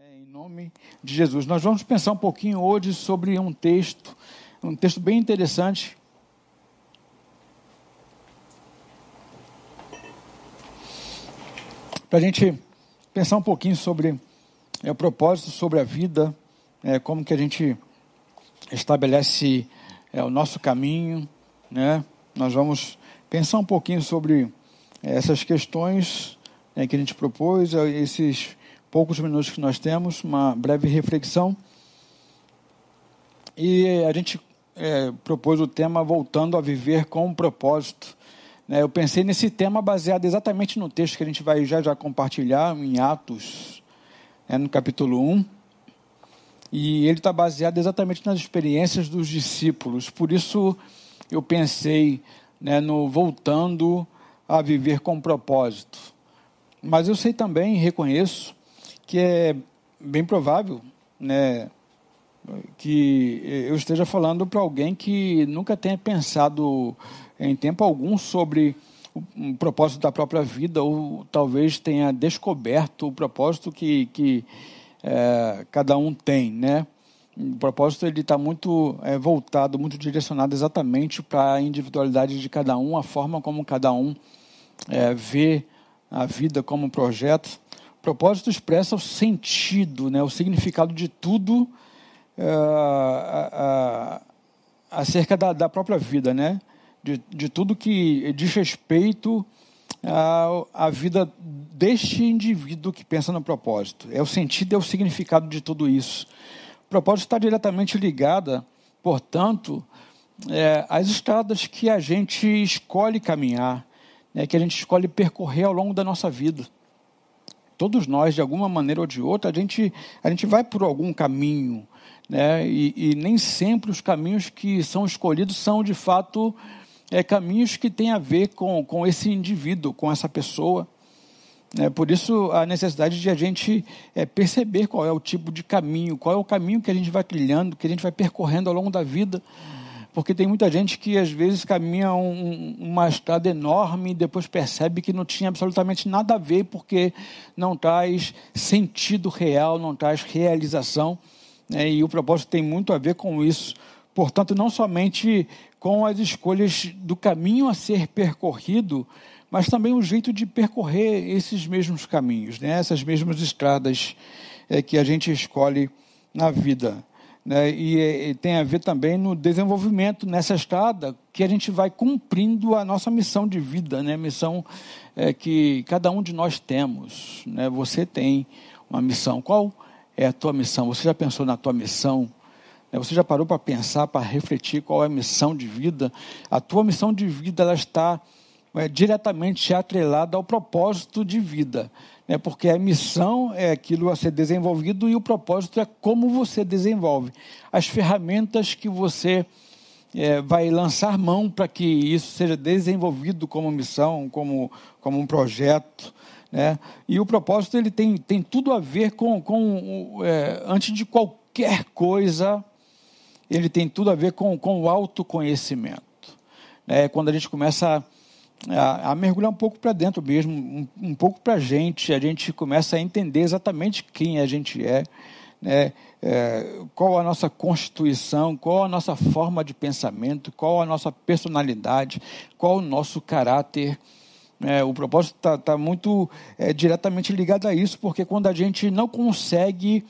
É, em nome de Jesus. Nós vamos pensar um pouquinho hoje sobre um texto, um texto bem interessante. Para a gente pensar um pouquinho sobre é, o propósito, sobre a vida, é, como que a gente estabelece é, o nosso caminho, né? Nós vamos pensar um pouquinho sobre é, essas questões né, que a gente propôs, é, esses poucos minutos que nós temos, uma breve reflexão. E a gente é, propôs o tema Voltando a Viver com um Propósito. Né, eu pensei nesse tema baseado exatamente no texto que a gente vai já já compartilhar em Atos, né, no capítulo 1. E ele está baseado exatamente nas experiências dos discípulos. Por isso eu pensei né, no voltando a viver com propósito. Mas eu sei também, reconheço, que é bem provável né, que eu esteja falando para alguém que nunca tenha pensado em tempo algum sobre o propósito da própria vida, ou talvez tenha descoberto o propósito que, que é, cada um tem, né? O propósito ele está muito é, voltado, muito direcionado exatamente para a individualidade de cada um, a forma como cada um é, vê a vida como projeto. Propósito expressa o sentido, né, o significado de tudo a, acerca da, da, própria vida, né? De, de tudo que diz respeito à, à vida deste indivíduo que pensa no propósito. É o sentido, é o significado de tudo isso. O propósito está diretamente ligado, portanto, é, às estradas que a gente escolhe caminhar, né, que a gente escolhe percorrer ao longo da nossa vida todos nós, de alguma maneira ou de outra, a gente, a gente vai por algum caminho, né? E, e nem sempre os caminhos que são escolhidos são, de fato, é, caminhos que têm a ver com, com esse indivíduo, com essa pessoa. É, por isso, a necessidade de a gente é, perceber qual é o tipo de caminho, qual é o caminho que a gente vai trilhando, que a gente vai percorrendo ao longo da vida porque tem muita gente que às vezes caminha um, uma estrada enorme e depois percebe que não tinha absolutamente nada a ver, porque não traz sentido real, não traz realização. Né? E o propósito tem muito a ver com isso. Portanto, não somente com as escolhas do caminho a ser percorrido, mas também o jeito de percorrer esses mesmos caminhos, né? essas mesmas estradas é, que a gente escolhe na vida né, e, e, tem a ver também no desenvolvimento nessa estrada que a gente vai cumprindo a nossa missão de vida, né, missão é, que cada um de nós temos. Né, você tem uma missão. Qual é a tua missão? Você já pensou na tua missão? Né, você já parou para pensar, para refletir qual é a missão de vida? A tua missão de vida ela está é, diretamente atrelada ao propósito de vida né? porque a missão é aquilo a ser desenvolvido e o propósito é como você desenvolve. As ferramentas que você é, vai lançar mão para que isso seja desenvolvido como missão, como, como um projeto. Né? E o propósito ele tem, tem tudo a ver com, com é, antes de qualquer coisa, ele tem tudo a ver com, com o autoconhecimento. É, quando a gente começa a a, a mergulhar um pouco para dentro mesmo, um, um pouco para a gente, a gente começa a entender exatamente quem a gente é, né? É, qual a nossa constituição, qual a nossa forma de pensamento, qual a nossa personalidade, qual o nosso caráter. É, o propósito está tá muito é, diretamente ligado a isso, porque quando a gente não consegue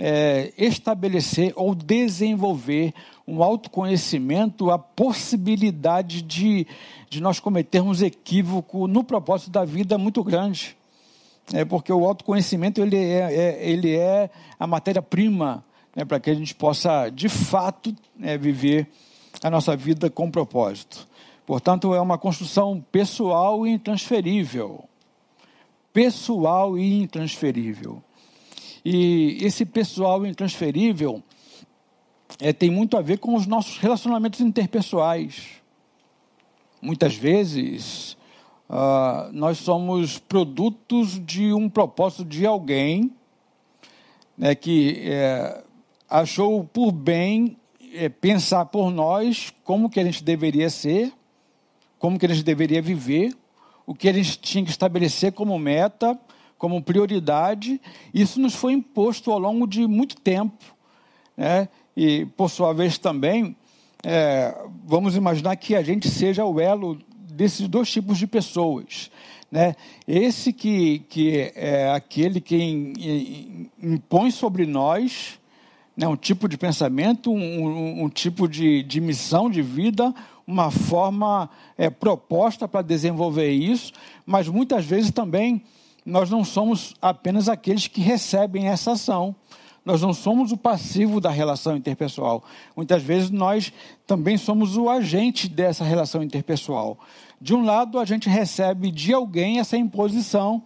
é, estabelecer ou desenvolver um autoconhecimento, a possibilidade de, de nós cometermos equívoco no propósito da vida muito grande. É porque o autoconhecimento ele é, é ele é a matéria-prima né, para que a gente possa, de fato, é, viver a nossa vida com propósito. Portanto, é uma construção pessoal e intransferível. Pessoal e intransferível. E esse pessoal intransferível é, tem muito a ver com os nossos relacionamentos interpessoais. Muitas vezes, uh, nós somos produtos de um propósito de alguém né, que é, achou por bem é, pensar por nós como que a gente deveria ser, como que a gente deveria viver, o que a gente tinha que estabelecer como meta, como prioridade. Isso nos foi imposto ao longo de muito tempo. Né? E, por sua vez, também, é, vamos imaginar que a gente seja o elo desses dois tipos de pessoas. Né? Esse que, que é aquele que impõe sobre nós né, um tipo de pensamento, um, um tipo de, de, missão de vida, uma forma é, proposta para desenvolver isso, mas muitas vezes também nós não somos apenas aqueles que recebem essa ação. Nós não somos o passivo da relação interpessoal. Muitas vezes nós também somos o agente dessa relação interpessoal. De um lado, a gente recebe de alguém essa imposição,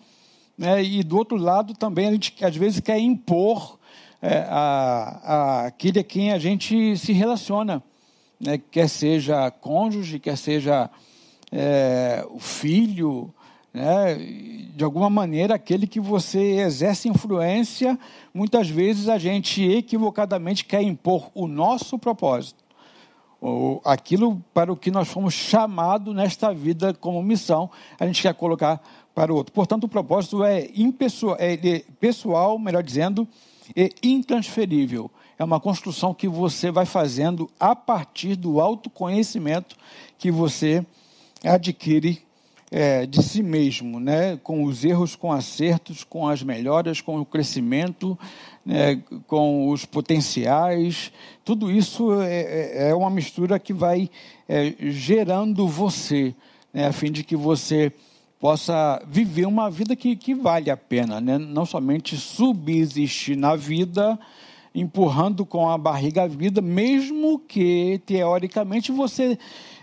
né, e do outro lado também a gente às vezes quer impor é, a, a aquele a quem a gente se relaciona, né, quer seja cônjuge, quer seja é, o filho, né, de alguma maneira aquele que você exerce influência, muitas vezes a gente equivocadamente quer impor o nosso propósito, ou aquilo para o que nós fomos chamados nesta vida como missão, a gente quer colocar para o outro. Portanto, o propósito é, impessoal, é pessoal, melhor dizendo, e intransferível. É uma construção que você vai fazendo a partir do autoconhecimento que você adquire é, de si mesmo, né? com os erros, com acertos, com as melhoras, com o crescimento, né? com os potenciais. Tudo isso é, é, é uma mistura que vai é, gerando você, né? a fim de que você possa viver uma vida que, que vale a pena, né? não somente subsistir na vida, empurrando com a barriga a vida, mesmo que, teoricamente, você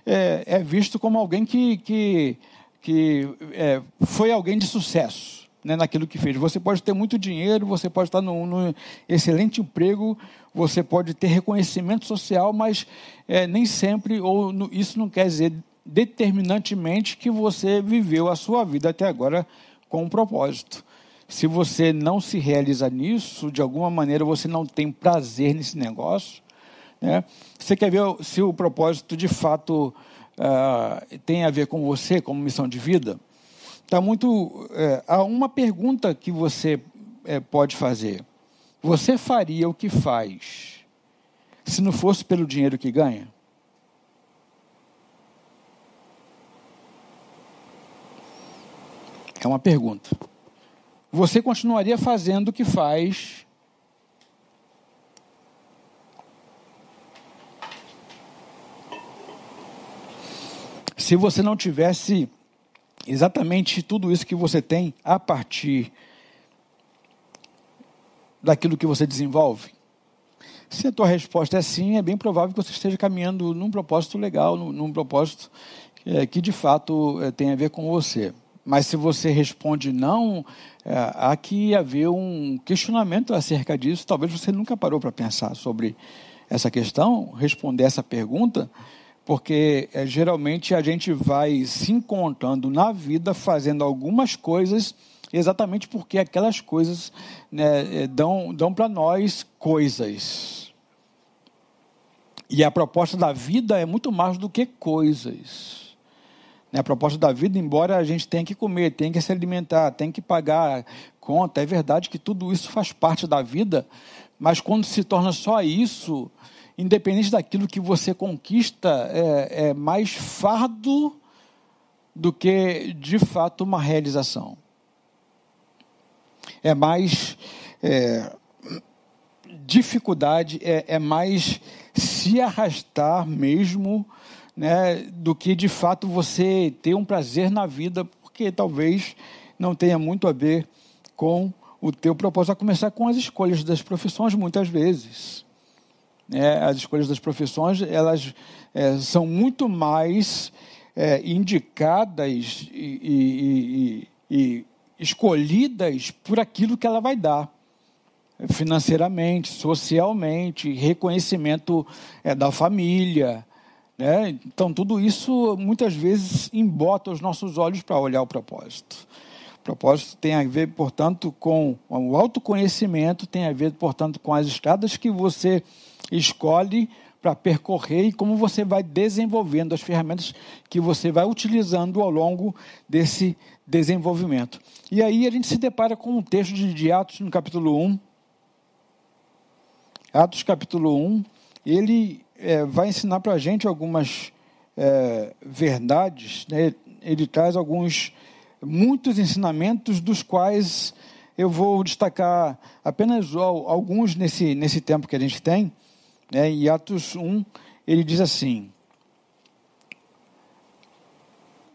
é, é visto como alguém que, que, que é, foi alguém de sucesso né, naquilo que fez. Você pode ter muito dinheiro, você pode estar num, num excelente emprego, você pode ter reconhecimento social, mas é, nem sempre, ou no, isso não quer dizer determinantemente que você viveu a sua vida até agora com um propósito. Se você não se realiza nisso, de alguma maneira você não tem prazer nesse negócio, né? Você quer ver se o propósito de fato uh, tem a ver com você, como missão de vida? Está muito. É, há uma pergunta que você é, pode fazer: Você faria o que faz se não fosse pelo dinheiro que ganha? É uma pergunta. Você continuaria fazendo o que faz se você não tivesse exatamente tudo isso que você tem a partir daquilo que você desenvolve? Se a tua resposta é sim, é bem provável que você esteja caminhando num propósito legal, num, num propósito é, que de fato é, tem a ver com você. Mas se você responde não, é, há que haver um questionamento acerca disso. Talvez você nunca parou para pensar sobre essa questão, responder essa pergunta, porque é, geralmente a gente vai se encontrando na vida fazendo algumas coisas exatamente porque aquelas coisas né, é, dão, dão para nós coisas. E a proposta da vida é muito mais do que coisas. Né, a proposta da vida, embora a gente tenha que comer, tenha que se alimentar, tenha que pagar conta, é verdade que tudo isso faz parte da vida, mas quando se torna só isso, independente daquilo que você conquista, é, é mais fardo do que de fato uma realização. É mais é, dificuldade, é, é mais se arrastar mesmo né, do que de fato você ter um prazer na vida, porque talvez não tenha muito a ver com o teu propósito, a começar com as escolhas das profissões, muitas vezes. É, as escolhas das profissões, elas é, são muito mais é, indicadas e, e, e, e escolhidas por aquilo que ela vai dar financeiramente, socialmente, reconhecimento é, da família, né? Então, tudo isso muitas vezes embota os nossos olhos para olhar o propósito. Propósito tem a ver, portanto, com o autoconhecimento, tem a ver, portanto, com as estradas que você escolhe para percorrer e como você vai desenvolvendo as ferramentas que você vai utilizando ao longo desse desenvolvimento. E aí a gente se depara com um texto de Atos no capítulo 1. Atos capítulo 1, ele é, vai ensinar para a gente algumas é, verdades, né? ele traz alguns, muitos ensinamentos dos quais eu vou destacar apenas alguns nesse, nesse tempo que a gente tem. Né? Em Atos 1, ele diz assim: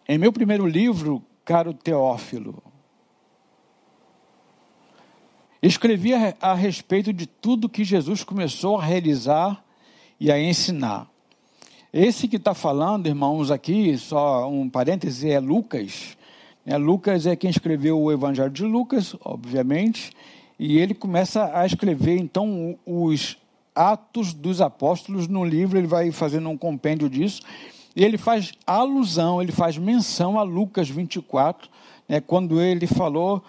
Em meu primeiro livro, caro Teófilo, escrevi a, a respeito de tudo que Jesus começou a realizar e a ensinar. Esse que está falando, irmãos, aqui, só um parêntese, é Lucas. É, Lucas é quem escreveu o Evangelho de Lucas, obviamente, e ele começa a escrever, então, os Atos dos Apóstolos no livro, ele vai fazendo um compêndio disso, e ele faz alusão, ele faz menção a Lucas 24, né, quando ele falou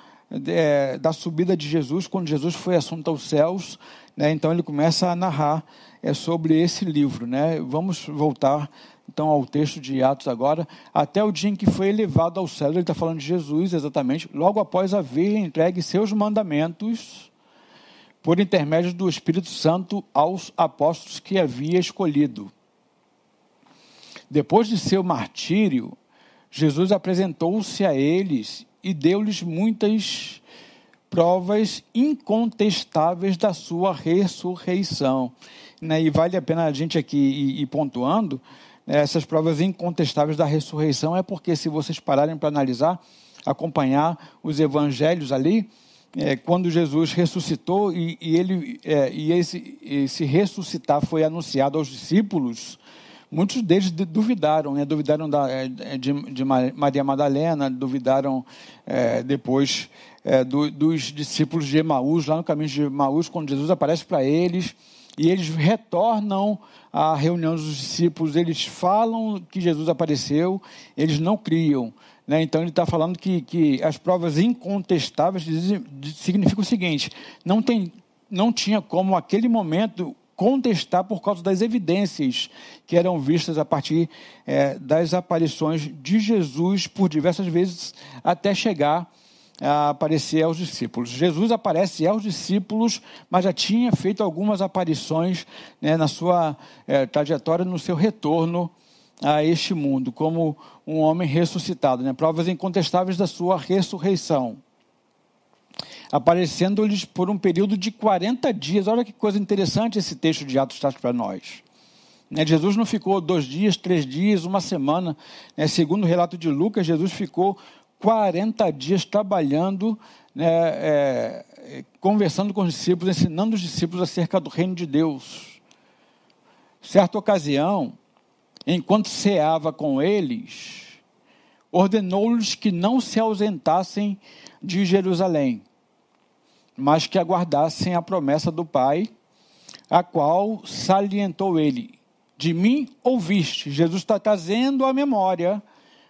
é, da subida de Jesus, quando Jesus foi assunto aos céus, né, então ele começa a narrar é, sobre esse livro. Né? Vamos voltar então ao texto de Atos agora, até o dia em que foi elevado ao céu, ele está falando de Jesus exatamente, logo após haver entregue seus mandamentos por intermédio do Espírito Santo aos apóstolos que havia escolhido. Depois de seu martírio, Jesus apresentou-se a eles e deu-lhes muitas provas incontestáveis da sua ressurreição. Né? E vale a pena a gente aqui ir, pontuando? Essas provas incontestáveis da ressurreição é porque, se vocês pararem para analisar, acompanhar os evangelhos ali, é, quando Jesus ressuscitou e, e ele é, e esse, esse ressuscitar foi anunciado aos discípulos, muitos deles duvidaram, né? duvidaram da, é, de, de, Maria Madalena, duvidaram é, depois é, do, dos discípulos de Emaús, lá no caminho de Emaús, quando Jesus aparece para eles e eles retornam à reunião dos discípulos, eles falam que Jesus apareceu, eles não criam. Né? Então ele está falando que, que as provas incontestáveis significam o seguinte: não, tem, não tinha como aquele momento contestar por causa das evidências que eram vistas a partir é, das aparições de Jesus por diversas vezes até chegar aparecer aos discípulos. Jesus aparece aos discípulos, mas já tinha feito algumas aparições né, na sua é, trajetória, no seu retorno a este mundo, como um homem ressuscitado, né? provas incontestáveis da sua ressurreição. Aparecendo-lhes por um período de 40 dias. Olha que coisa interessante esse texto de Atos traz para nós. Né, Jesus não ficou dois dias, três dias, uma semana. Né, segundo o relato de Lucas, Jesus ficou 40 dias trabalhando, né, é, conversando com os discípulos, ensinando os discípulos acerca do reino de Deus. Certa ocasião, enquanto ceava com eles, ordenou-lhes que não se ausentassem de Jerusalém, mas que aguardassem a promessa do Pai, a qual salientou ele: De mim ouviste. Jesus está trazendo à memória,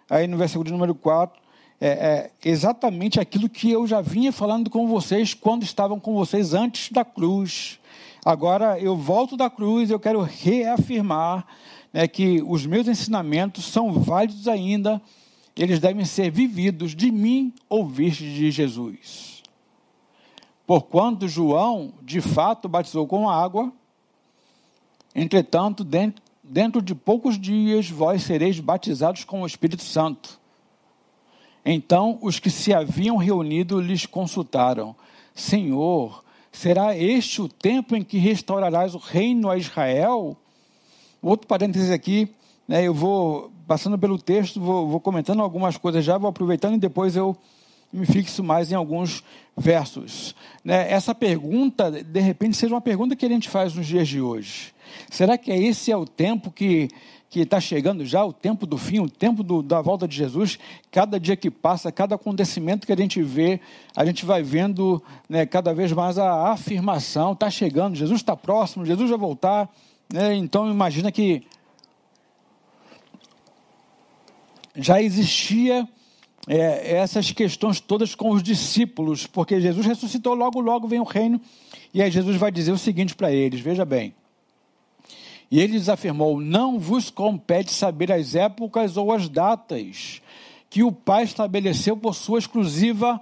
aí no versículo de número 4, é, é, exatamente aquilo que eu já vinha falando com vocês quando estavam com vocês antes da cruz. Agora eu volto da cruz, eu quero reafirmar né, que os meus ensinamentos são válidos ainda, eles devem ser vividos de mim ouviste de Jesus. Porquanto João, de fato, batizou com água, entretanto, dentro, dentro de poucos dias vós sereis batizados com o Espírito Santo. Então os que se haviam reunido lhes consultaram: Senhor, será este o tempo em que restaurarás o reino a Israel? Outro parênteses aqui, né, eu vou passando pelo texto, vou, vou comentando algumas coisas já, vou aproveitando e depois eu me fixo mais em alguns versos. Né, essa pergunta, de repente, seja uma pergunta que a gente faz nos dias de hoje. Será que esse é o tempo que que está chegando já o tempo do fim, o tempo do, da volta de Jesus. Cada dia que passa, cada acontecimento que a gente vê, a gente vai vendo né, cada vez mais a afirmação: está chegando, Jesus está próximo, Jesus vai voltar. Né? Então, imagina que já existia é, essas questões todas com os discípulos, porque Jesus ressuscitou, logo, logo vem o reino, e aí Jesus vai dizer o seguinte para eles: veja bem. E ele lhes afirmou: Não vos compete saber as épocas ou as datas que o Pai estabeleceu por sua exclusiva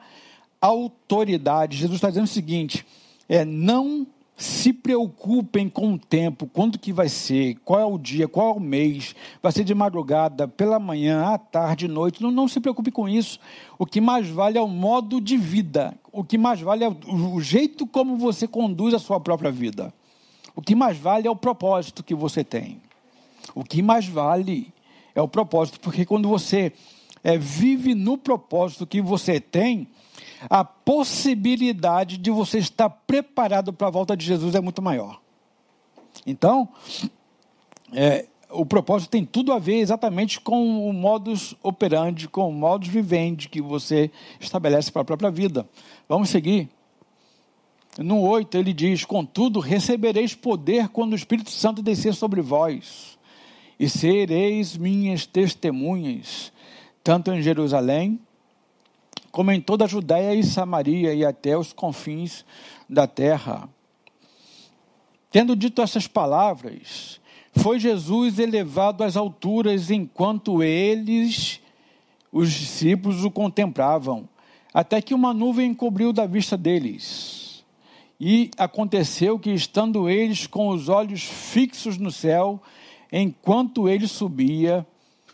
autoridade. Jesus está dizendo o seguinte: é não se preocupem com o tempo, quando que vai ser, qual é o dia, qual é o mês, vai ser de madrugada, pela manhã, à tarde, noite, não, não se preocupe com isso. O que mais vale é o modo de vida, o que mais vale é o jeito como você conduz a sua própria vida. O que mais vale é o propósito que você tem. O que mais vale é o propósito, porque quando você é, vive no propósito que você tem, a possibilidade de você estar preparado para a volta de Jesus é muito maior. Então, é, o propósito tem tudo a ver exatamente com o modus operandi, com o modus vivendi que você estabelece para a própria vida. Vamos seguir. No 8 ele diz: Contudo, recebereis poder quando o Espírito Santo descer sobre vós, e sereis minhas testemunhas, tanto em Jerusalém, como em toda a Judéia e Samaria e até os confins da terra. Tendo dito essas palavras, foi Jesus elevado às alturas enquanto eles, os discípulos, o contemplavam, até que uma nuvem encobriu da vista deles. E aconteceu que, estando eles com os olhos fixos no céu, enquanto ele subia,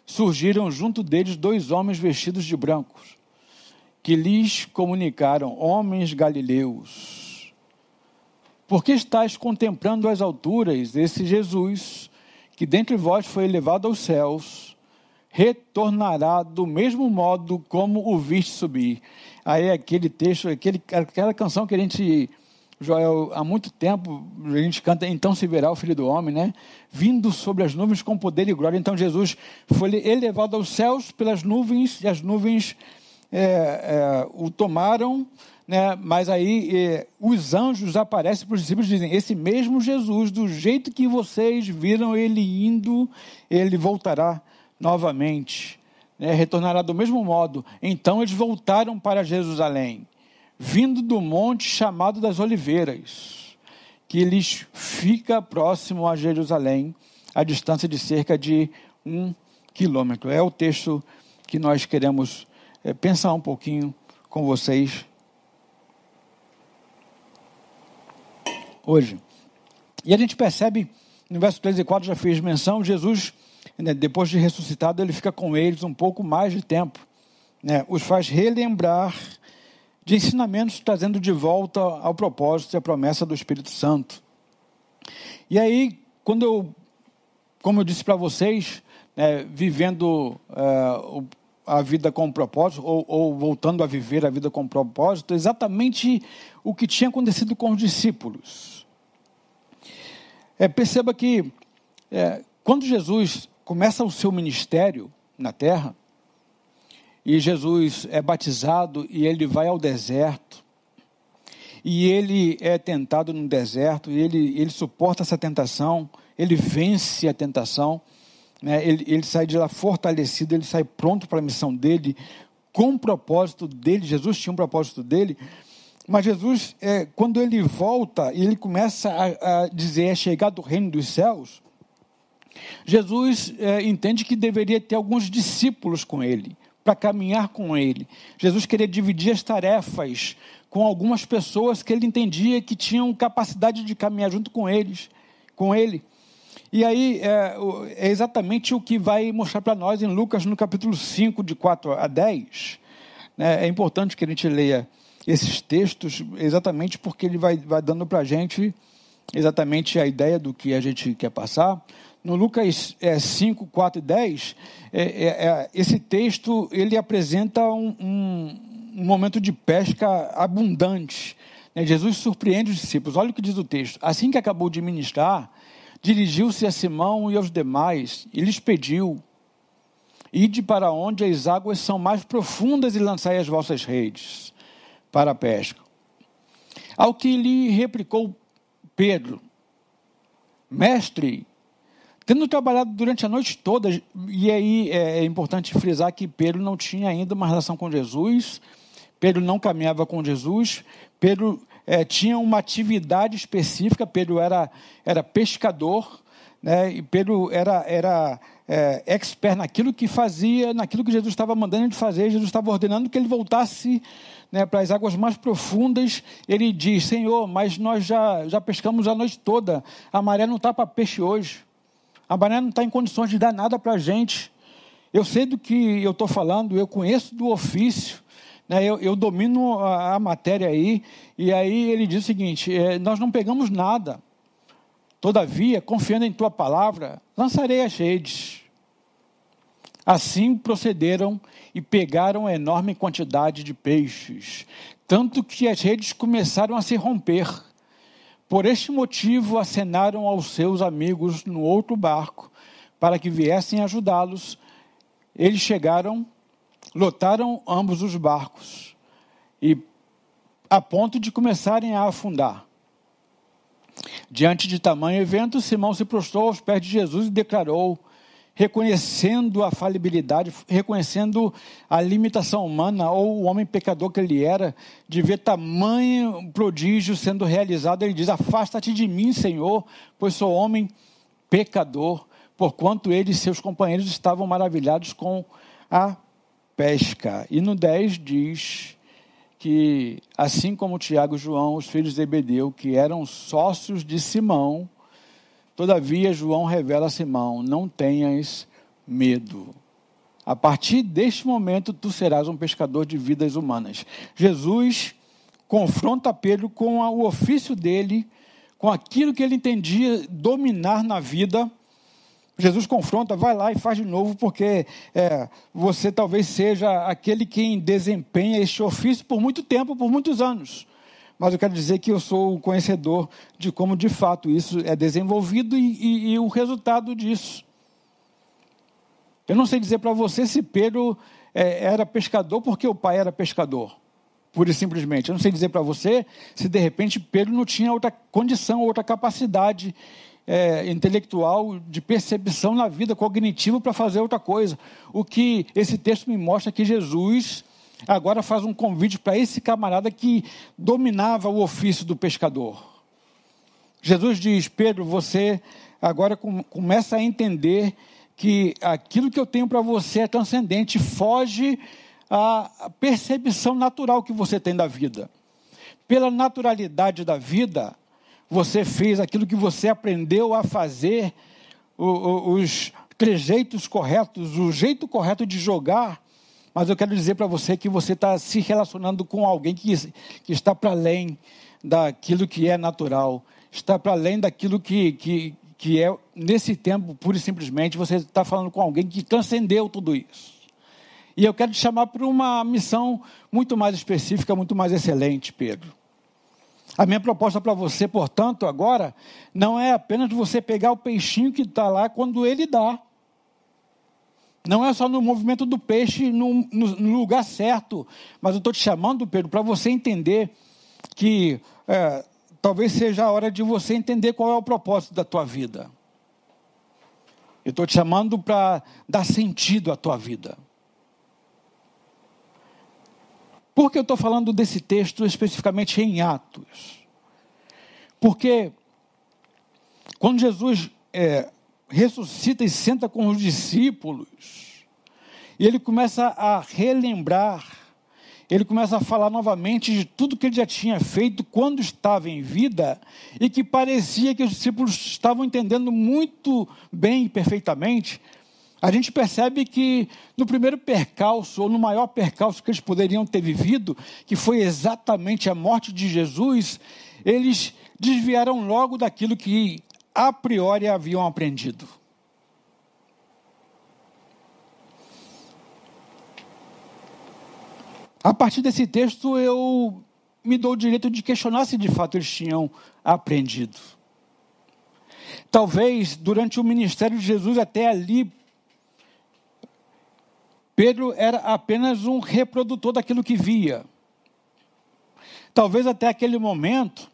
surgiram junto deles dois homens vestidos de brancos que lhes comunicaram: Homens galileus, por que estáis contemplando as alturas esse Jesus, que dentre vós foi elevado aos céus, retornará do mesmo modo como o viste subir? Aí aquele texto, aquele, aquela canção que a gente Joel, há muito tempo a gente canta Então se verá o Filho do Homem, né? Vindo sobre as nuvens com poder e glória. Então Jesus foi elevado aos céus pelas nuvens e as nuvens é, é, o tomaram, né, mas aí é, os anjos aparecem para os discípulos e dizem: Esse mesmo Jesus, do jeito que vocês viram ele indo, ele voltará novamente, né, retornará do mesmo modo. Então eles voltaram para Jerusalém, vindo do monte chamado das Oliveiras, que lhes fica próximo a Jerusalém, a distância de cerca de um quilômetro. É o texto que nós queremos é, pensar um pouquinho com vocês hoje. E a gente percebe, no verso 3 e 4 já fez menção, Jesus, né, depois de ressuscitado, ele fica com eles um pouco mais de tempo. Né, os faz relembrar de ensinamentos, trazendo de volta ao propósito e a promessa do Espírito Santo. E aí, quando eu, como eu disse para vocês, né, vivendo o a vida com propósito, ou, ou, voltando a viver a vida com propósito, exatamente o que tinha acontecido com os discípulos. É, perceba que é, quando Jesus começa o seu ministério na terra, e Jesus é batizado e ele vai ao deserto, e ele é tentado no deserto, e ele, ele suporta essa tentação, ele vence a tentação, né, ele, ele sai de lá fortalecido, ele sai pronto para a missão dele, com o propósito dele. Jesus tinha um propósito dele. Mas Jesus, é, quando ele volta e ele começa a, a, dizer é chegado o reino dos céus, Jesus é, entende que deveria ter alguns discípulos com ele, para caminhar com ele. Jesus queria dividir as tarefas com algumas pessoas que ele entendia que tinham capacidade de caminhar junto com eles, com ele. E aí é, é exatamente o que vai mostrar para nós em Lucas, no capítulo 5, de 4 a 10. Né? É importante que a gente leia esses textos, exatamente porque ele vai, vai dando para a gente exatamente a ideia do que a gente quer passar. No Lucas é, 5, 4 e 10, é, é, é, esse texto ele apresenta um, um, um momento de pesca abundante. Né? Jesus surpreende os discípulos. Olha o que diz o texto. Assim que acabou de ministrar, dirigiu-se a Simão e aos demais e lhes pediu: Ide para onde as águas são mais profundas e lançai as vossas redes para a pesca. Ao que lhe replicou Pedro: Mestre, tendo trabalhado durante a noite toda, e aí é, é importante frisar que Pedro não tinha ainda uma relação com Jesus, Pedro não caminhava com Jesus, Pedro é, tinha uma atividade específica, Pedro era, era pescador, né? E Pedro era, era é, expert naquilo que fazia, naquilo que Jesus estava mandando ele fazer. Jesus estava ordenando que ele voltasse né, para as águas mais profundas. Ele diz: Senhor, mas nós já, já pescamos a noite toda. A maré não está para peixe hoje. A maré não está em condições de dar nada para a gente. Eu sei do que eu estou falando, eu conheço do ofício. Né, eu, eu, domino a, a, matéria aí, e aí ele diz o seguinte: é, nós não pegamos nada, Todavia, confiando em tua palavra, lançarei as redes. Assim procederam e pegaram enorme quantidade de peixes, tanto que as redes começaram a se romper. Por este motivo, acenaram aos seus amigos no outro barco para que viessem ajudá-los. Eles chegaram, lotaram ambos os barcos e a ponto de começarem a afundar. Diante de tamanho evento, Simão se prostrou aos pés de Jesus e declarou, reconhecendo a falibilidade, reconhecendo a limitação humana ou o homem pecador que ele era, de ver tamanho prodígio sendo realizado, ele diz: Afasta-te de mim, Senhor, pois sou homem pecador, porquanto ele e seus companheiros estavam maravilhados com a pesca. E no 10 diz: que, assim como Tiago e João, os filhos de Zebedeu, que eram sócios de Simão, todavia João revela a Simão: não tenhas medo. A partir deste momento, tu serás um pescador de vidas humanas. Jesus confronta Pedro com o ofício dele, com aquilo que ele entendia dominar na vida Jesus confronta, vai lá e faz de novo, porque é, você talvez seja aquele quem desempenha este ofício por muito tempo, por muitos anos. Mas eu quero dizer que eu sou o conhecedor de como de fato isso é desenvolvido e, e, e o resultado disso. Eu não sei dizer para você se Pedro é, era pescador porque o pai era pescador, pura e simplesmente. Eu não sei dizer para você se de repente Pedro não tinha outra condição, outra capacidade é, intelectual, de percepção na vida cognitiva para fazer outra coisa. O que esse texto me mostra é que Jesus agora faz um convite para esse camarada que dominava o ofício do pescador. Jesus diz: Pedro, você agora com, começa a entender que aquilo que eu tenho para você é transcendente, foge à percepção natural que você tem da vida. Pela naturalidade da vida, você fez, aquilo que você aprendeu a fazer, os trejeitos corretos, o jeito correto de jogar. Mas eu quero dizer para você que você está se relacionando com alguém que, que está para além daquilo que é natural, está para além daquilo que, que, que é, nesse tempo, pura e simplesmente, você está falando com alguém que transcendeu tudo isso. E eu quero te chamar para uma missão muito mais específica, muito mais excelente, Pedro. A minha proposta para você, portanto, agora, não é apenas você pegar o peixinho que está lá quando ele dá. Não é só no movimento do peixe no, no, no lugar certo. Mas eu estou te chamando, Pedro, para você entender que é, talvez seja a hora de você entender qual é o propósito da tua vida. Eu estou te chamando para dar sentido à tua vida. Por que eu estou falando desse texto especificamente em Atos? Porque quando Jesus é, ressuscita e senta com os discípulos, e ele começa a relembrar, ele começa a falar novamente de tudo que ele já tinha feito quando estava em vida, e que parecia que os discípulos estavam entendendo muito bem e perfeitamente, a gente percebe que no primeiro percalço, ou no maior percalço que eles poderiam ter vivido, que foi exatamente a morte de Jesus, eles desviaram logo daquilo que a priori haviam aprendido. A partir desse texto, eu me dou o direito de questionar se de fato eles tinham aprendido. Talvez durante o ministério de Jesus, até ali, Pedro era apenas um reprodutor daquilo que via. Talvez até aquele momento,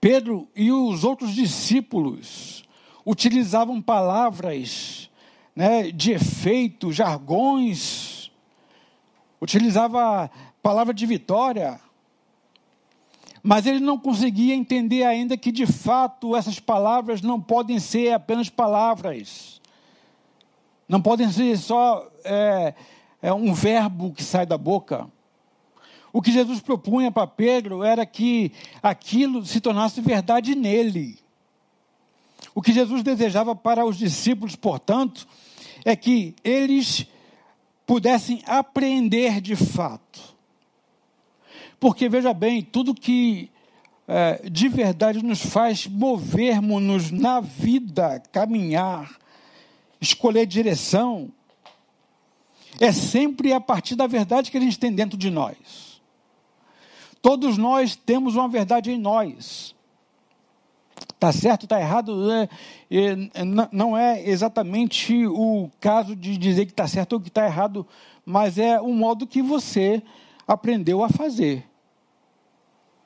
Pedro e os outros discípulos utilizavam palavras né, de efeito, jargões, utilizava palavra de vitória. Mas ele não conseguia entender ainda que, de fato, essas palavras não podem ser apenas palavras. Não podem ser só é, é um verbo que sai da boca. O que Jesus propunha para Pedro era que aquilo se tornasse verdade nele. O que Jesus desejava para os discípulos, portanto, é que eles pudessem aprender de fato. Porque, veja bem, tudo que é, de verdade nos faz movermos-nos na vida, caminhar, escolher direção, é sempre a partir da verdade que a gente tem dentro de nós. Todos nós temos uma verdade em nós. Está certo, está errado, é, é, não é exatamente o caso de dizer que está certo ou que está errado, mas é o modo que você aprendeu a fazer.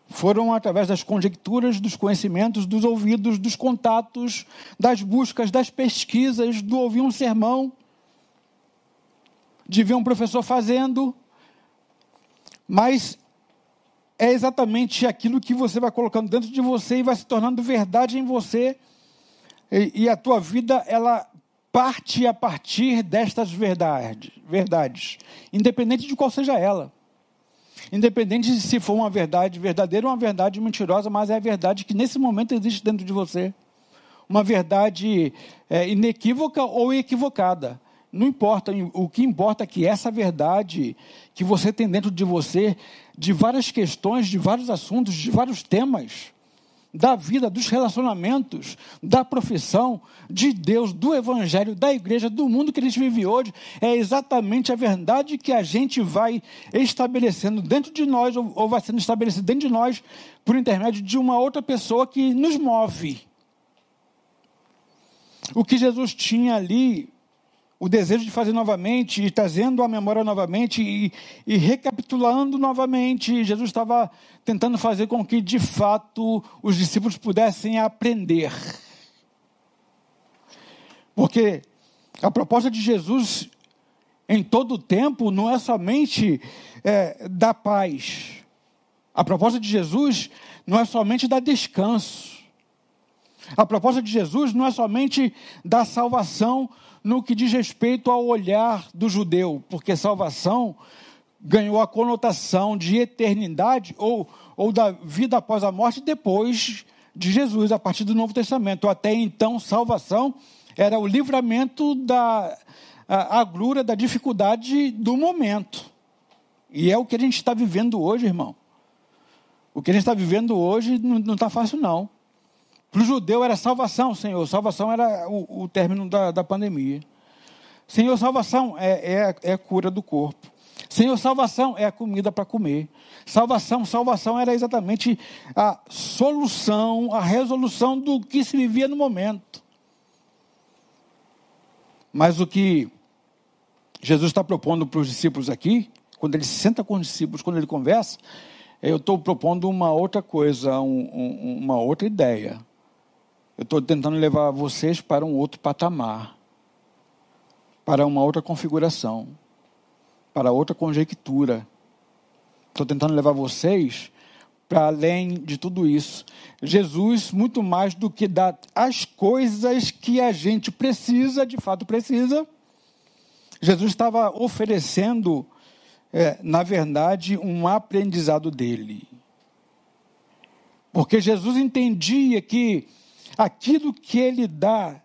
Foram através das conjecturas, dos conhecimentos, dos ouvidos, dos contatos, das buscas, das pesquisas, do ouvir um sermão, de ver um professor fazendo, mas é exatamente aquilo que você vai colocando dentro de você e vai se tornando verdade em você. E, e a tua vida, ela parte a partir destas verdades, verdades, independente de qual seja ela. Independente de se for uma verdade verdadeira ou uma verdade mentirosa, mas é a verdade que nesse momento existe dentro de você. Uma verdade é, inequívoca ou equivocada. Não importa, o que importa é que essa verdade que você tem dentro de você, de várias questões, de vários assuntos, de vários temas, da vida, dos relacionamentos, da profissão, de Deus, do Evangelho, da igreja, do mundo que a gente vive hoje, é exatamente a verdade que a gente vai estabelecendo dentro de nós, ou vai sendo estabelecida dentro de nós, por intermédio de uma outra pessoa que nos move. O que Jesus tinha ali o desejo de fazer novamente, e trazendo a memória novamente e, e recapitulando novamente. Jesus estava tentando fazer com que, de fato, os discípulos pudessem aprender. Porque a proposta de Jesus em todo o tempo não é somente é, da paz. A proposta de Jesus não é somente dar descanso. A proposta de Jesus não é somente da salvação no que diz respeito ao olhar do judeu, porque salvação ganhou a conotação de eternidade ou, ou da vida após a morte depois de Jesus, a partir do Novo Testamento. Até então, salvação era o livramento da agrura, da dificuldade do momento. E é o que a gente está vivendo hoje, irmão. O que a gente está vivendo hoje não está fácil, não. Para o judeu era salvação, Senhor. Salvação era o, o término da, da pandemia. Senhor, salvação é, é, é a cura do corpo. Senhor, salvação é a comida para comer. Salvação, salvação era exatamente a solução, a resolução do que se vivia no momento. Mas o que Jesus está propondo para os discípulos aqui, quando ele se senta com os discípulos, quando ele conversa, eu estou propondo uma outra coisa, um, um, uma outra ideia. Eu estou tentando levar vocês para um outro patamar, para uma outra configuração, para outra conjectura. Estou tentando levar vocês para além de tudo isso. Jesus, muito mais do que dar as coisas que a gente precisa, de fato precisa, Jesus estava oferecendo, é, na verdade, um aprendizado dele. Porque Jesus entendia que aquilo que ele dá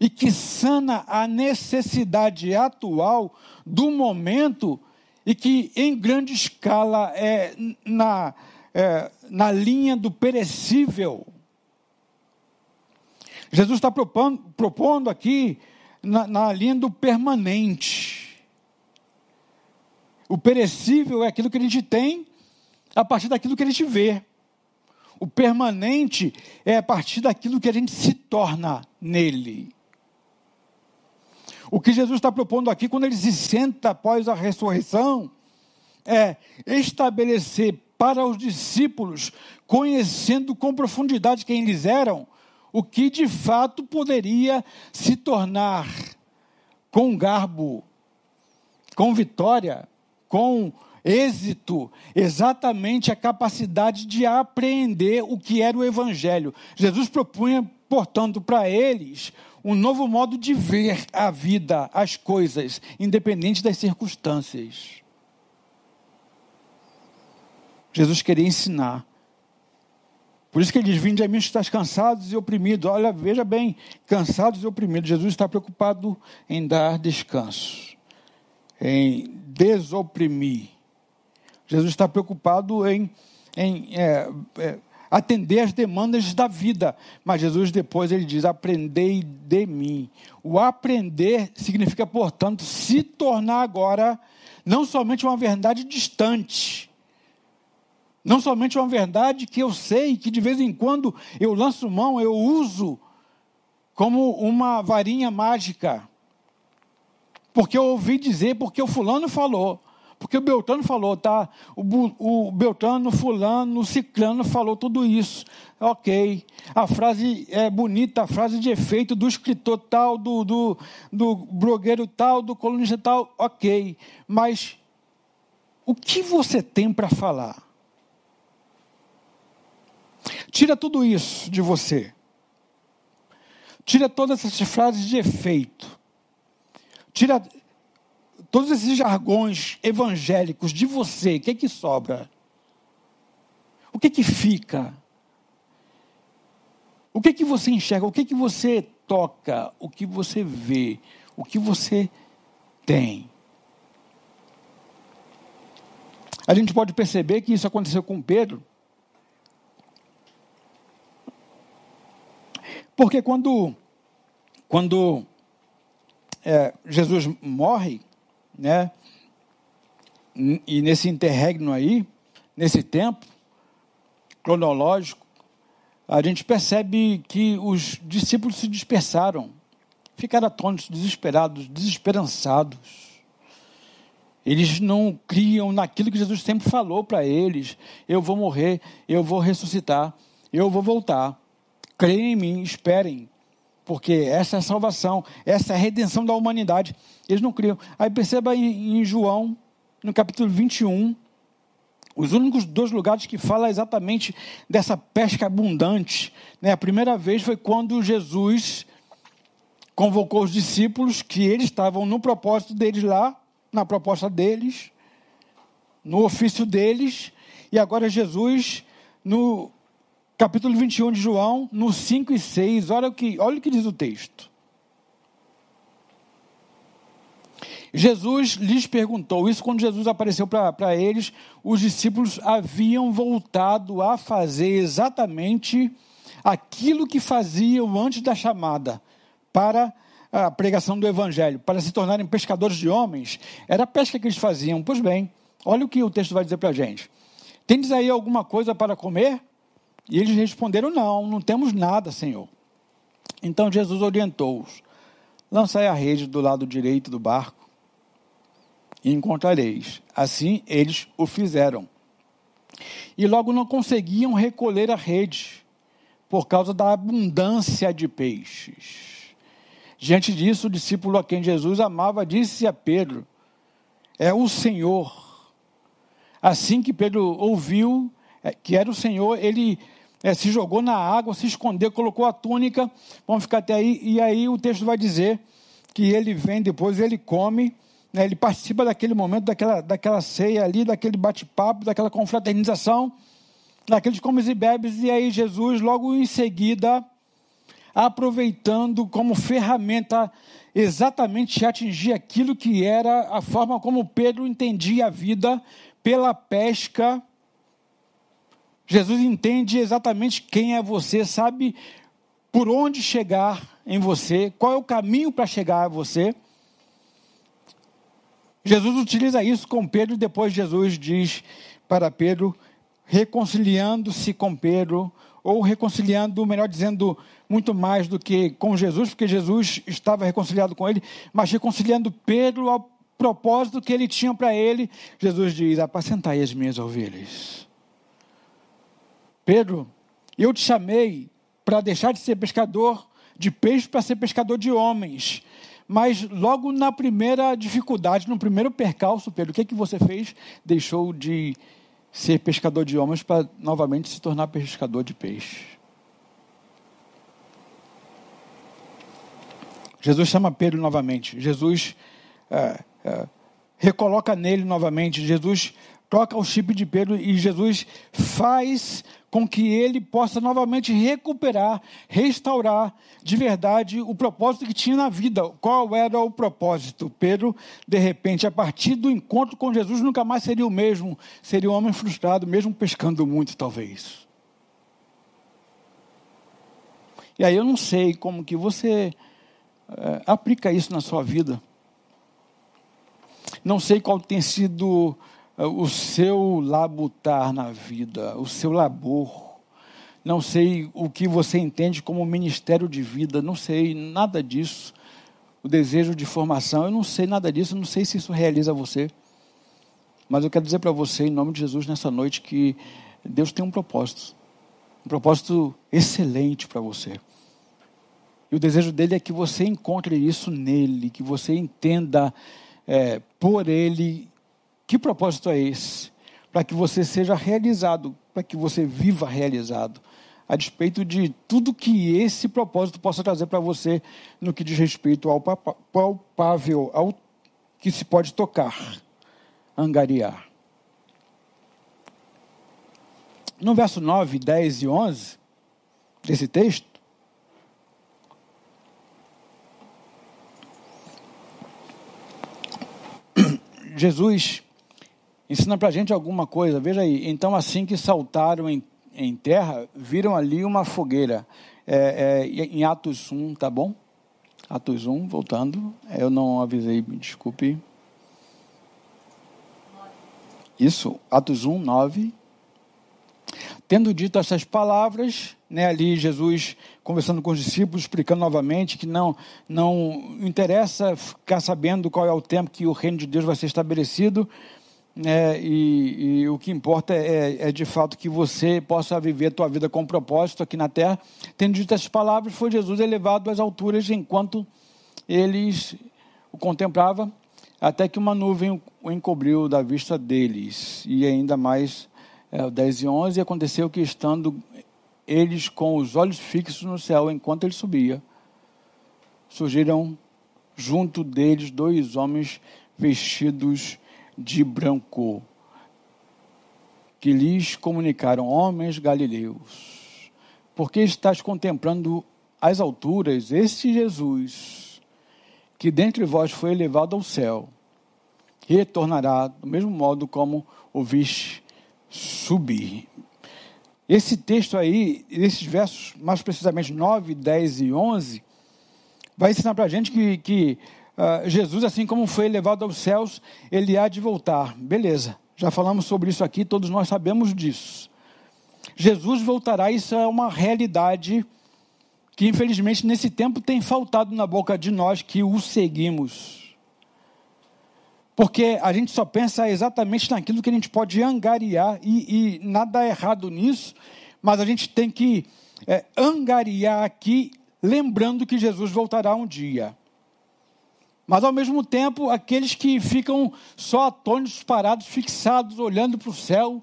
e que sana a necessidade atual do momento e que em grande escala é na, é, na linha do perecível. Jesus está propondo, propondo aqui na, na linha do permanente. O perecível é aquilo que a gente tem a partir daquilo que a gente vê. O permanente é a partir daquilo que a gente se torna nele. O que Jesus está propondo aqui, quando ele se senta após a ressurreição, é estabelecer para os discípulos, conhecendo com profundidade quem eles eram, o que de fato poderia se tornar com garbo, com vitória, com êxito exatamente a capacidade de apreender o que era o Evangelho. Jesus propunha, portanto, para eles um novo modo de ver a vida, as coisas, independente das circunstâncias. Jesus queria ensinar. Por isso que ele diz: Vinde a mim, estás cansados e oprimidos. Olha, veja bem, cansados e oprimidos. Jesus está preocupado em dar descanso, em desoprimir. Jesus está preocupado em, em é, é, atender as demandas da vida. Mas Jesus depois ele diz: aprendei de mim. O aprender significa, portanto, se tornar agora não somente uma verdade distante, não somente uma verdade que eu sei, que de vez em quando eu lanço mão, eu uso como uma varinha mágica. Porque eu ouvi dizer, porque o fulano falou. Porque o Beltrano falou, tá? O, o Beltrano, fulano, o ciclano falou tudo isso. Ok. A frase é bonita, a frase de efeito do escritor tal, do, do, do blogueiro tal, do colunista tal, ok. Mas o que você tem para falar? Tira tudo isso de você. Tira todas essas frases de efeito. Tira todos esses jargões evangélicos de você. O que é que sobra? O que é que fica? O que é que você enxerga? O que é que você toca? O que você vê? O que você tem? A gente pode perceber que isso aconteceu com Pedro Porque quando, quando é, Jesus morre, né, e nesse interregno aí, nesse tempo cronológico, a gente percebe que os discípulos se dispersaram, ficaram atônitos, desesperados, desesperançados. Eles não criam naquilo que Jesus sempre falou para eles: eu vou morrer, eu vou ressuscitar, eu vou voltar. Creem em mim, esperem, porque essa é a salvação, essa é a redenção da humanidade. Eles não criam. Aí perceba em, em João, no capítulo 21, os únicos dois lugares que fala exatamente dessa pesca abundante. Né? A primeira vez foi quando Jesus convocou os discípulos, que eles estavam no propósito deles lá, na proposta deles, no ofício deles, e agora Jesus, no capítulo 21 de João, no 5 e 6, olha o que, olha o que diz o texto. Jesus lhes perguntou, isso quando Jesus apareceu para eles, os discípulos haviam voltado a fazer exatamente aquilo que faziam antes da chamada para a pregação do evangelho, para se tornarem pescadores de homens, era a pesca que eles faziam. Pois bem, olha o que o texto vai dizer para a gente. Tendes aí alguma coisa para comer? E eles responderam: Não, não temos nada, Senhor. Então Jesus orientou-os: Lançai a rede do lado direito do barco e encontrareis. Assim eles o fizeram. E logo não conseguiam recolher a rede, por causa da abundância de peixes. Diante disso, o discípulo a quem Jesus amava disse a Pedro: É o Senhor. Assim que Pedro ouviu que era o Senhor, ele é, se jogou na água, se escondeu, colocou a túnica, vamos ficar até aí, e aí o texto vai dizer que ele vem depois, ele come, né, ele participa daquele momento, daquela, daquela ceia ali, daquele bate-papo, daquela confraternização, daqueles comes e bebes, e aí Jesus, logo em seguida, aproveitando como ferramenta exatamente atingir aquilo que era a forma como Pedro entendia a vida pela pesca Jesus entende exatamente quem é você, sabe por onde chegar em você, qual é o caminho para chegar a você. Jesus utiliza isso com Pedro, depois Jesus diz para Pedro, reconciliando-se com Pedro, ou reconciliando, melhor dizendo, muito mais do que com Jesus, porque Jesus estava reconciliado com ele, mas reconciliando Pedro ao propósito que ele tinha para ele. Jesus diz: Apacentai as minhas ovelhas. Pedro, eu te chamei para deixar de ser pescador de peixes para ser pescador de homens. mas logo na primeira dificuldade, no primeiro percalço, Pedro, o que, que você fez? Deixou de ser pescador de homens para novamente se tornar pescador de peixe. Jesus chama Pedro novamente. Jesus é, é, recoloca nele novamente. Jesus troca o chip de Pedro e Jesus faz com que ele possa novamente recuperar, restaurar de verdade o propósito que tinha na vida. Qual era o propósito? Pedro, de repente, a partir do encontro com Jesus, nunca mais seria o mesmo, seria um homem frustrado, mesmo pescando muito, talvez. E aí eu não sei como que você é, aplica isso na sua vida. Não sei qual tem sido o seu labutar na vida, o seu labor. Não sei o que você entende como ministério de vida, não sei nada disso. O desejo de formação, eu não sei nada disso, não sei se isso realiza você. Mas eu quero dizer para você, em nome de Jesus, nessa noite, que Deus tem um propósito. Um propósito excelente para você. E o desejo dele é que você encontre isso nele, que você entenda é, por ele que propósito é esse? Para que você seja realizado, para que você viva realizado, a despeito de tudo que esse propósito possa trazer para você no que diz respeito ao palpável, ao que se pode tocar, angariar. No verso 9, 10 e 11 desse texto, Jesus ensina para a gente alguma coisa. Veja aí. Então, assim que saltaram em, em terra, viram ali uma fogueira. É, é, em Atos 1, tá bom? Atos 1, voltando. Eu não avisei, desculpe. Isso, Atos 1, 9. Tendo dito essas palavras, né, ali Jesus conversando com os discípulos, explicando novamente que não, não interessa ficar sabendo qual é o tempo que o reino de Deus vai ser estabelecido, é, e, e, o que importa é, é, de fato que você possa viver a tua vida com propósito aqui na terra. Tendo dito essas palavras, foi Jesus elevado às alturas enquanto eles o contemplavam, até que uma nuvem o encobriu da vista deles. E ainda mais, é, 10 e 11, aconteceu que estando eles com os olhos fixos no céu enquanto ele subia, surgiram junto deles dois homens vestidos de branco, que lhes comunicaram: Homens galileus, porque estás contemplando as alturas este Jesus, que dentre vós foi elevado ao céu, retornará do mesmo modo como o viste subir. Esse texto aí, esses versos, mais precisamente 9, 10 e 11, vai ensinar para a gente que, que uh, Jesus, assim como foi elevado aos céus, ele há de voltar. Beleza, já falamos sobre isso aqui, todos nós sabemos disso. Jesus voltará, isso é uma realidade que infelizmente nesse tempo tem faltado na boca de nós que o seguimos. Porque a gente só pensa exatamente naquilo que a gente pode angariar, e, e nada errado nisso, mas a gente tem que é, angariar aqui, lembrando que Jesus voltará um dia. Mas ao mesmo tempo, aqueles que ficam só atônitos, parados, fixados, olhando para o céu,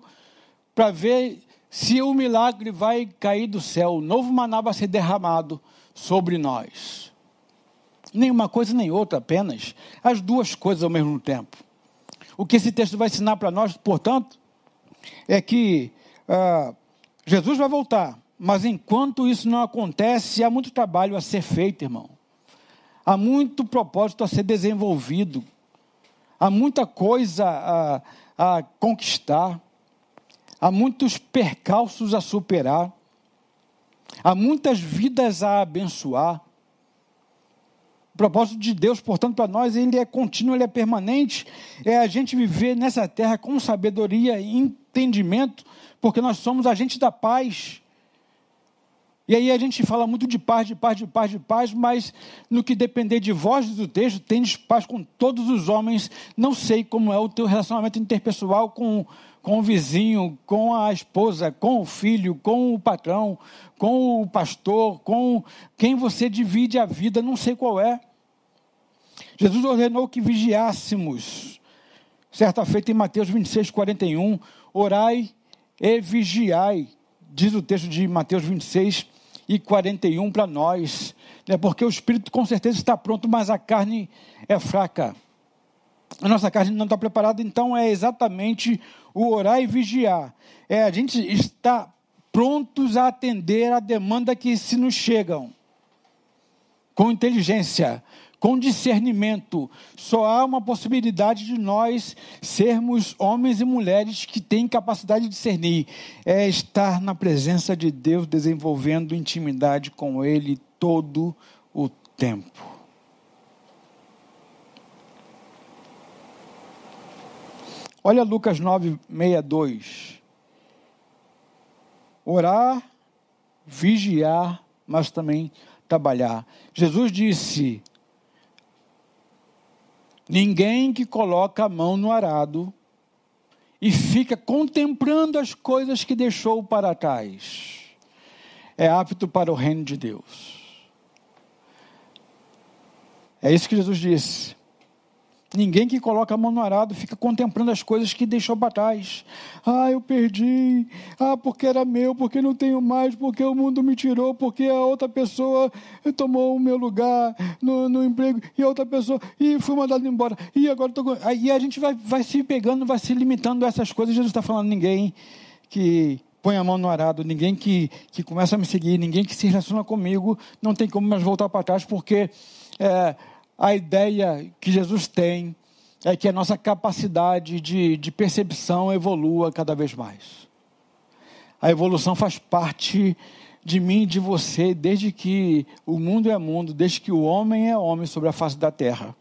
para ver se o milagre vai cair do céu, o novo maná vai ser derramado sobre nós. Nenhuma coisa nem outra, apenas as duas coisas ao mesmo tempo. O que esse texto vai ensinar para nós, portanto, é que ah, Jesus vai voltar, mas enquanto isso não acontece, há muito trabalho a ser feito, irmão. Há muito propósito a ser desenvolvido. Há muita coisa a, a conquistar. Há muitos percalços a superar. Há muitas vidas a abençoar. O propósito de Deus, portanto, para nós, ele é contínuo, ele é permanente. É a gente viver nessa terra com sabedoria e entendimento, porque nós somos agentes da paz. E aí a gente fala muito de paz, de paz, de paz, de paz, mas no que depender de vós do texto, tendes paz com todos os homens. Não sei como é o teu relacionamento interpessoal com, com o vizinho, com a esposa, com o filho, com o patrão, com o pastor, com quem você divide a vida, não sei qual é. Jesus ordenou que vigiássemos. Certa feita em Mateus 26, 41, orai e vigiai, diz o texto de Mateus 26 e 41 para nós, né? porque o espírito com certeza está pronto, mas a carne é fraca. A nossa carne não está preparada, então é exatamente o orar e vigiar. É a gente está prontos a atender a demanda que se nos chegam, com inteligência, com discernimento. Só há uma possibilidade de nós sermos homens e mulheres que têm capacidade de discernir. É estar na presença de Deus, desenvolvendo intimidade com Ele todo o tempo. Olha Lucas 9, 62. Orar, vigiar, mas também trabalhar. Jesus disse: Ninguém que coloca a mão no arado e fica contemplando as coisas que deixou para trás é apto para o reino de Deus. É isso que Jesus disse. Ninguém que coloca a mão no arado fica contemplando as coisas que deixou para trás. Ah, eu perdi. Ah, porque era meu, porque não tenho mais, porque o mundo me tirou, porque a outra pessoa tomou o meu lugar no, no emprego, e a outra pessoa, e fui mandado embora. E agora estou. Aí a gente vai, vai se pegando, vai se limitando a essas coisas. Jesus está falando: ninguém que põe a mão no arado, ninguém que, que começa a me seguir, ninguém que se relaciona comigo, não tem como mais voltar para trás, porque. É, a ideia que Jesus tem é que a nossa capacidade de, de percepção evolua cada vez mais. A evolução faz parte de mim e de você desde que o mundo é mundo, desde que o homem é homem sobre a face da terra.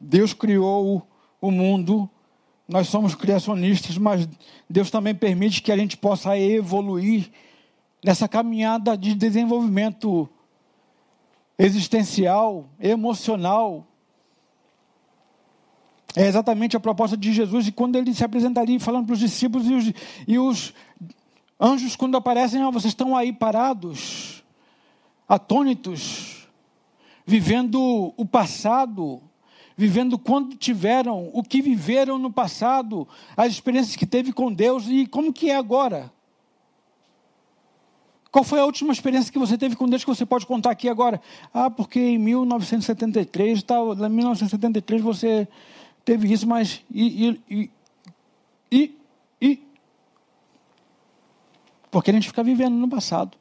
Deus criou o mundo, nós somos criacionistas, mas Deus também permite que a gente possa evoluir nessa caminhada de desenvolvimento existencial, emocional. É exatamente a proposta de Jesus. E quando ele se apresentaria falando para os discípulos e os, e os anjos, quando aparecem, ah, vocês estão aí parados, atônitos, vivendo o passado, vivendo quando tiveram, o que viveram no passado, as experiências que teve com Deus e como que é agora. Qual foi a última experiência que você teve com Deus que você pode contar aqui agora? Ah, porque em 1973, tal, em 1973 você teve isso, mas e, e, e, e, porque a gente fica vivendo no passado.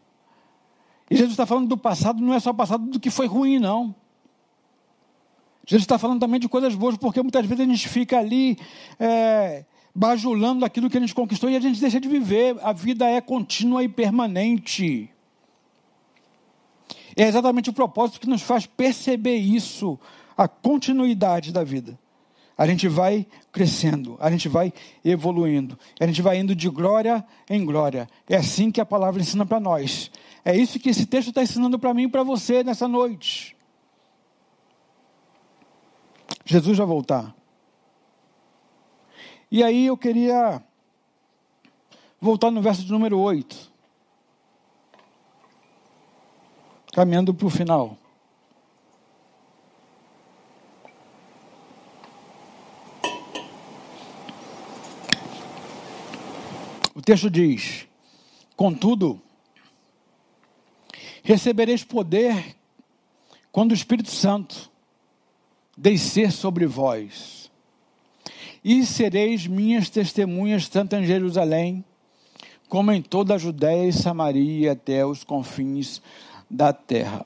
E Jesus está falando do passado, não é só passado do que foi ruim, não. Jesus está falando também de coisas boas, porque muitas vezes a gente fica ali é, bajulando aquilo que a gente conquistou e a gente deixa de viver. A vida é contínua e permanente. É exatamente o propósito que nos faz perceber isso, a continuidade da vida. A gente vai crescendo, a gente vai evoluindo, a gente vai indo de glória em glória. É assim que a palavra ensina para nós. É isso que esse texto está ensinando para mim e para você nessa noite. Jesus vai voltar. E aí eu queria voltar no verso de número 8. Caminhando para o final. O texto diz: Contudo, recebereis poder quando o Espírito Santo descer sobre vós e sereis minhas testemunhas tanto em Jerusalém, como em toda a Judéia e Samaria, até os confins da terra.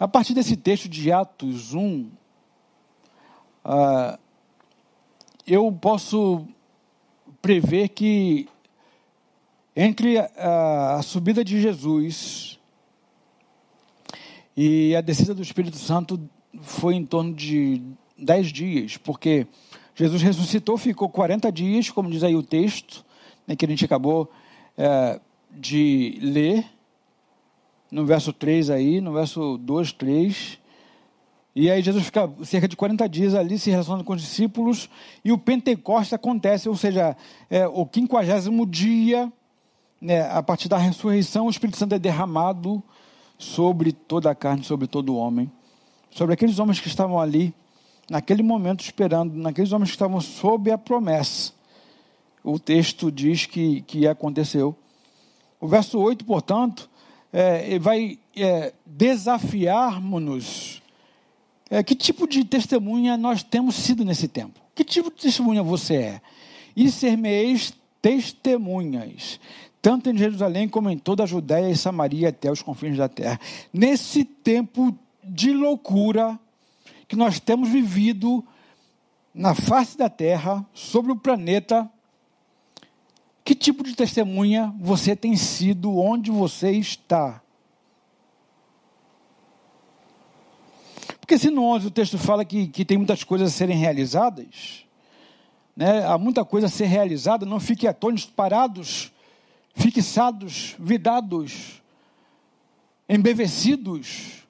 A partir desse texto de Atos 1, uh, ah, eu posso prever que entre a, a subida de Jesus e a descida do Espírito Santo foi em torno de dez dias, porque Jesus ressuscitou, ficou 40 dias, como diz aí o texto, né, que a gente acabou é, de ler, no verso 3 aí, no verso 2, 3. E aí Jesus fica cerca de 40 dias ali se relacionando com os discípulos, e o Pentecostes acontece, ou seja, é, o quinquagésimo dia, né, a partir da ressurreição, o Espírito Santo é derramado sobre toda a carne, sobre todo o homem. sobre aqueles homens que estavam ali, naquele momento esperando, naqueles homens que estavam sob a promessa. O texto diz que, que aconteceu. O verso 8, portanto, é, vai é, desafiar-nos. É, que tipo de testemunha nós temos sido nesse tempo? Que tipo de testemunha você é? E ser-me-eis testemunhas, tanto em Jerusalém como em toda a Judéia e Samaria até os confins da terra. Nesse tempo de loucura que nós temos vivido na face da terra, sobre o planeta, que tipo de testemunha você tem sido onde você está? Porque se no 11 o texto fala que, que tem muitas coisas a serem realizadas, né, há muita coisa a ser realizada, não fique atônitos, parados, fixados, vidados, embevecidos.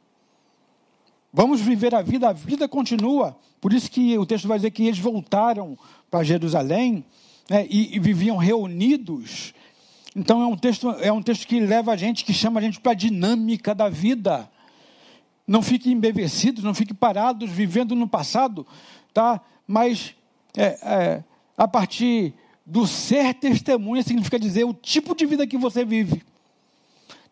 Vamos viver a vida, a vida continua. Por isso que o texto vai dizer que eles voltaram para Jerusalém né, e, e, viviam reunidos. Então é um texto, é um texto que leva a gente, que chama a gente para a dinâmica da vida. Não fique embevecidos, não fique parados, vivendo no passado, tá? Mas é, é, a partir do ser testemunha significa dizer o tipo de vida que você vive.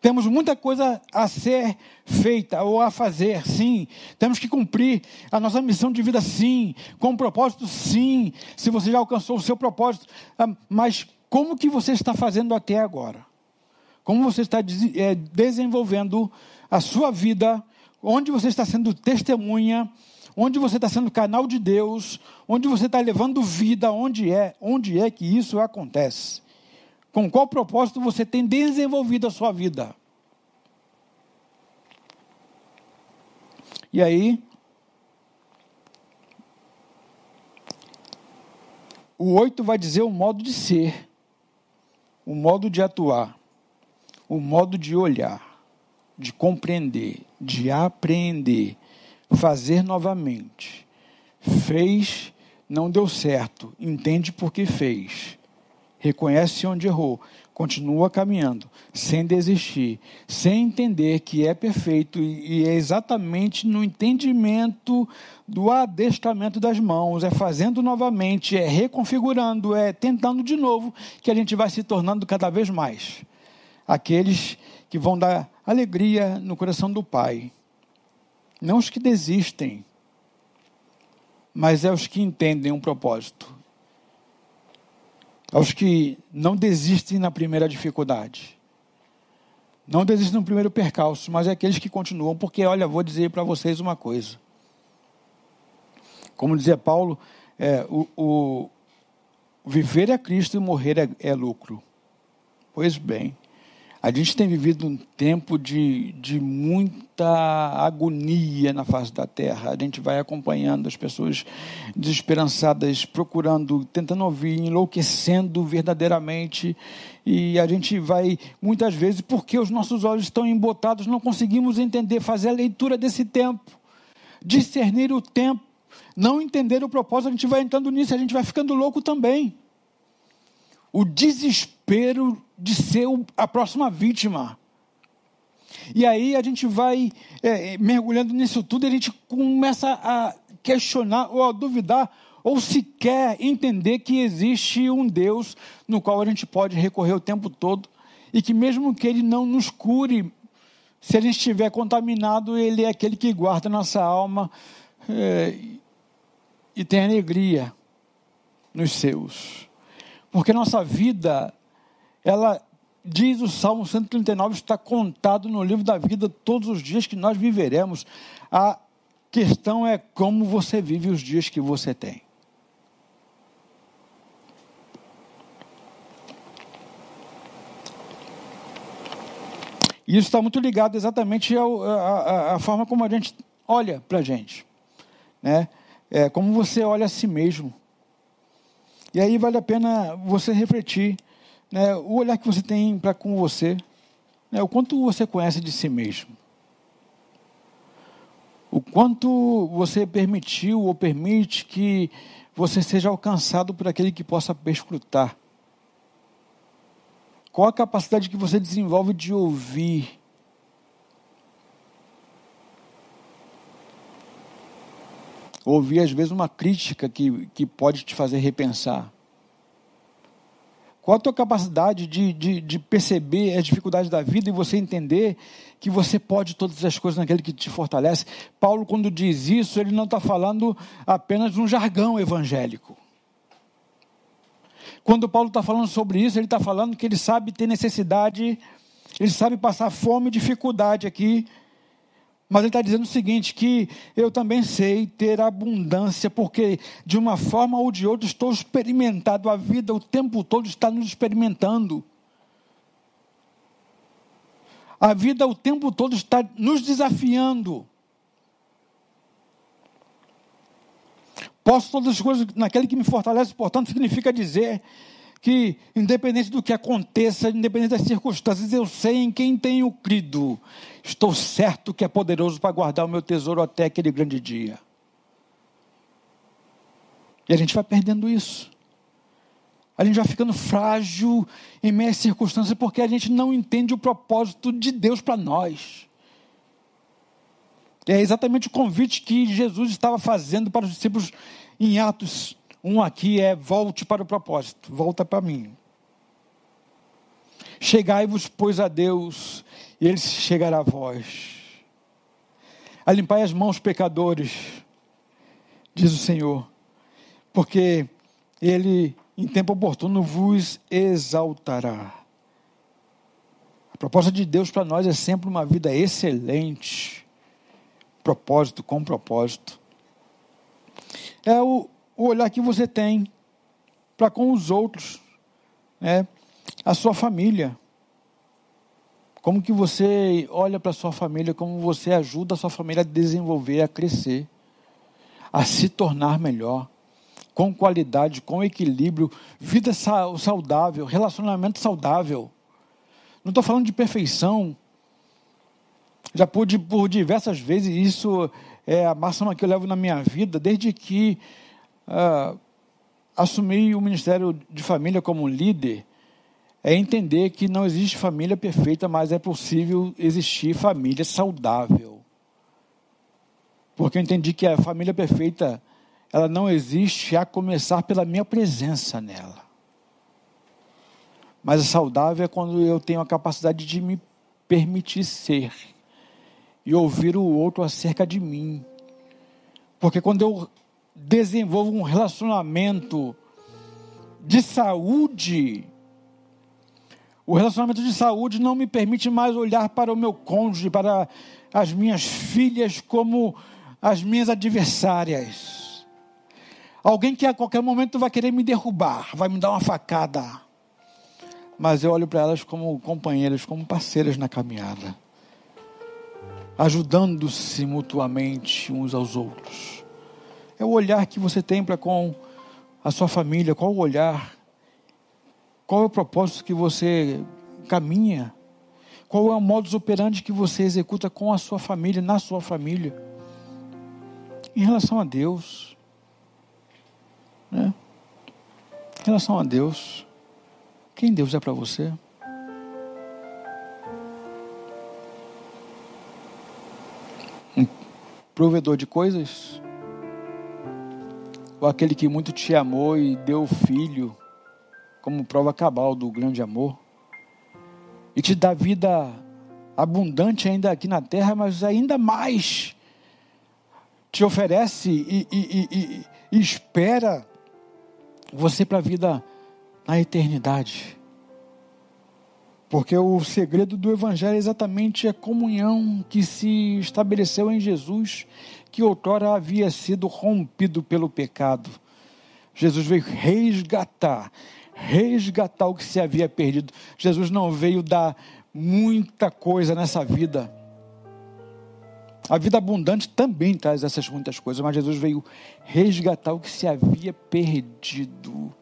Temos muita coisa a ser feita ou a fazer, sim. Temos que cumprir a nossa missão de vida, sim. Com um propósito, sim. Se você já alcançou o seu propósito. Ah, mas como que você está fazendo até agora? Como você está é, desenvolvendo a sua vida? Onde você está sendo testemunha? Onde você está sendo canal de Deus? Onde você está levando vida? Onde é? Onde é que isso acontece? Com qual propósito você tem desenvolvido a sua vida? E aí, o oito vai dizer o modo de ser, o modo de atuar, o modo de olhar, de compreender, de apreender, fazer novamente. Fez, não deu certo, entende por que fez reconhece onde errou, continua caminhando, sem desistir, sem entender que é perfeito e é exatamente no entendimento do adestramento das mãos, é fazendo novamente, é reconfigurando, é tentando de novo, que a gente vai se tornando cada vez mais aqueles que vão dar alegria no coração do Pai. Não os que desistem, mas é os que entendem um propósito aos que não desistem na primeira dificuldade. Não desistem no primeiro percalço, mas é aqueles que continuam, porque, olha, vou dizer para vocês uma coisa. Como dizia Paulo, é, o, o, viver é Cristo e morrer é, é lucro. Pois bem, a gente tem vivido um tempo de, de muita agonia na face da terra. A gente vai acompanhando as pessoas desesperançadas, procurando, tentando ouvir, enlouquecendo verdadeiramente. E a gente vai, muitas vezes, porque os nossos olhos estão embotados, não conseguimos entender, fazer a leitura desse tempo, discernir o tempo, não entender o propósito, a gente vai entrando nisso, a gente vai ficando louco também. O desespero de ser a próxima vítima. E aí a gente vai é, é, mergulhando nisso tudo e a gente começa a questionar ou a duvidar ou sequer entender que existe um Deus no qual a gente pode recorrer o tempo todo e que mesmo que ele não nos cure, se a gente estiver contaminado, ele é aquele que guarda nossa alma é, e tem alegria nos seus. Porque nossa vida ela diz o Salmo 139, está contado no livro da vida todos os dias que nós viveremos. A questão é como você vive os dias que você tem. E isso está muito ligado exatamente à forma como a gente olha para a gente. Né? É, como você olha a si mesmo. E aí vale a pena você refletir né, o olhar que você tem para com você, né, o quanto você conhece de si mesmo. O quanto você permitiu ou permite que você seja alcançado por aquele que possa perscrutar. Qual a capacidade que você desenvolve de ouvir? Ouvir às vezes uma crítica que, que pode te fazer repensar. Qual a tua capacidade de, de, de perceber as dificuldades da vida e você entender que você pode todas as coisas naquele que te fortalece? Paulo, quando diz isso, ele não está falando apenas de um jargão evangélico. Quando Paulo está falando sobre isso, ele está falando que ele sabe ter necessidade, ele sabe passar fome e dificuldade aqui mas ele está dizendo o seguinte: que eu também sei ter abundância, porque de uma forma ou de outra estou experimentado, a vida o tempo todo está nos experimentando. A vida o tempo todo está nos desafiando. Posso todas as coisas naquele que me fortalece, portanto, significa dizer que, independente do que aconteça, independente das circunstâncias, eu sei em quem tenho crido. Estou certo que é poderoso para guardar o meu tesouro até aquele grande dia. E a gente vai perdendo isso. A gente vai ficando frágil em meias circunstâncias porque a gente não entende o propósito de Deus para nós. É exatamente o convite que Jesus estava fazendo para os discípulos em Atos um aqui é volte para o propósito, volta para mim. Chegai-vos, pois, a Deus, e Ele chegará a vós. A limpai as mãos, pecadores, diz o Senhor, porque Ele, em tempo oportuno, vos exaltará. A proposta de Deus para nós é sempre uma vida excelente, propósito com propósito. É o, o olhar que você tem para com os outros, né? a sua família. Como que você olha para a sua família, como você ajuda a sua família a desenvolver, a crescer, a se tornar melhor, com qualidade, com equilíbrio, vida saudável, relacionamento saudável. Não estou falando de perfeição. Já pude por diversas vezes, isso é a máxima que eu levo na minha vida, desde que ah, assumir o Ministério de Família como líder é entender que não existe família perfeita, mas é possível existir família saudável. Porque eu entendi que a família perfeita, ela não existe a começar pela minha presença nela. Mas a saudável é quando eu tenho a capacidade de me permitir ser e ouvir o outro acerca de mim. Porque quando eu desenvolvo um relacionamento de saúde, o relacionamento de saúde não me permite mais olhar para o meu cônjuge, para as minhas filhas como as minhas adversárias. Alguém que a qualquer momento vai querer me derrubar, vai me dar uma facada. Mas eu olho para elas como companheiras, como parceiras na caminhada, ajudando-se mutuamente uns aos outros. É o olhar que você tem para com a sua família, qual o olhar? Qual é o propósito que você caminha? Qual é o modus operandi que você executa com a sua família, na sua família? Em relação a Deus, né? Em relação a Deus, quem Deus é para você? Um provedor de coisas? Ou aquele que muito te amou e deu o filho como prova cabal do grande amor, e te dá vida abundante ainda aqui na terra, mas ainda mais te oferece e, e, e, e espera você para a vida na eternidade. Porque o segredo do Evangelho é exatamente a comunhão que se estabeleceu em Jesus que outrora havia sido rompido pelo pecado. Jesus veio resgatar, resgatar o que se havia perdido. Jesus não veio dar muita coisa nessa vida. A vida abundante também traz essas muitas coisas, mas Jesus veio resgatar o que se havia perdido.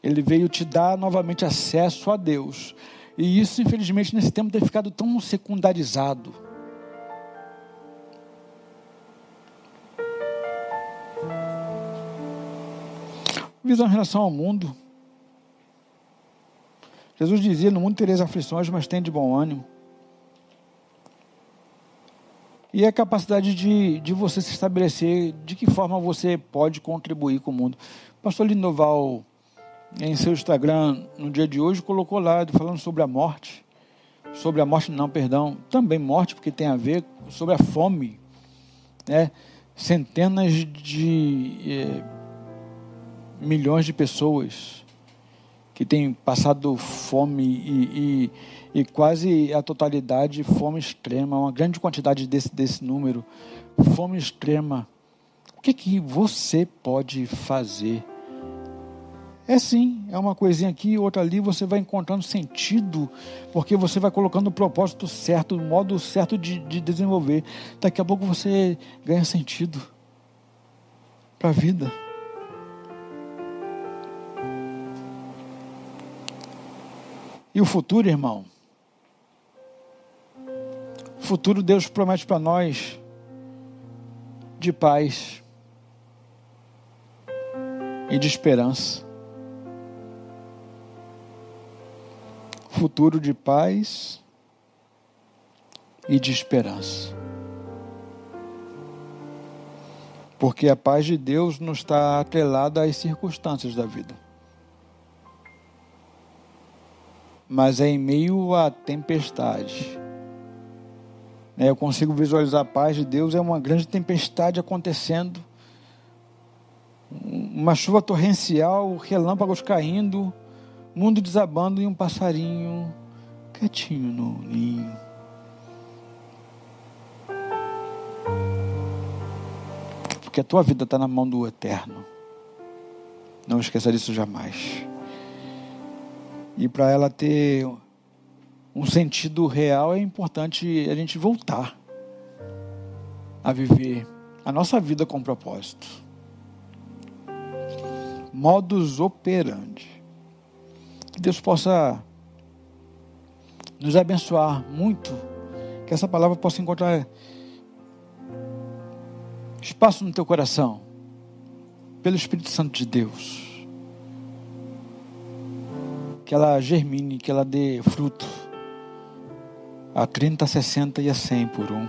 Ele veio te dar novamente acesso a Deus. E isso, infelizmente, nesse tempo tem ficado tão secundarizado. Visão em relação ao mundo. Jesus dizia: No mundo tereis aflições, mas tem de bom ânimo. e a capacidade de, de você se estabelecer de que forma você pode contribuir com o mundo. O pastor Lindoval, em seu Instagram, no dia de hoje, colocou lá, falando sobre a morte. Sobre a morte, não, perdão, também morte, porque tem a ver sobre a fome. Né? Centenas de eh, milhões de pessoas que têm passado fome e, e, e, quase a totalidade fome extrema, uma grande quantidade desse, desse número, fome extrema. O que, que você pode fazer? É sim, é uma coisinha aqui, outra ali, você vai encontrando sentido, porque você vai colocando o propósito certo, o modo certo de, de desenvolver. Daqui a pouco você ganha sentido para a vida. E o futuro, irmão? O futuro Deus promete para nós de paz e de esperança. Futuro de paz e de esperança. Porque a paz de Deus não está atrelada às circunstâncias da vida. Mas é em meio à tempestade. É, eu consigo visualizar a paz de Deus, é uma grande tempestade acontecendo, uma chuva torrencial, relâmpagos caindo, mundo desabando e um passarinho quietinho no ninho. Porque a tua vida está na mão do Eterno. Não esqueça disso jamais. E para ela ter um sentido real, é importante a gente voltar a viver a nossa vida com propósito. Modus operandi. Que Deus possa nos abençoar muito, que essa palavra possa encontrar espaço no teu coração, pelo Espírito Santo de Deus que ela germine, que ela dê fruto a 30, a 60 e a 100 por um.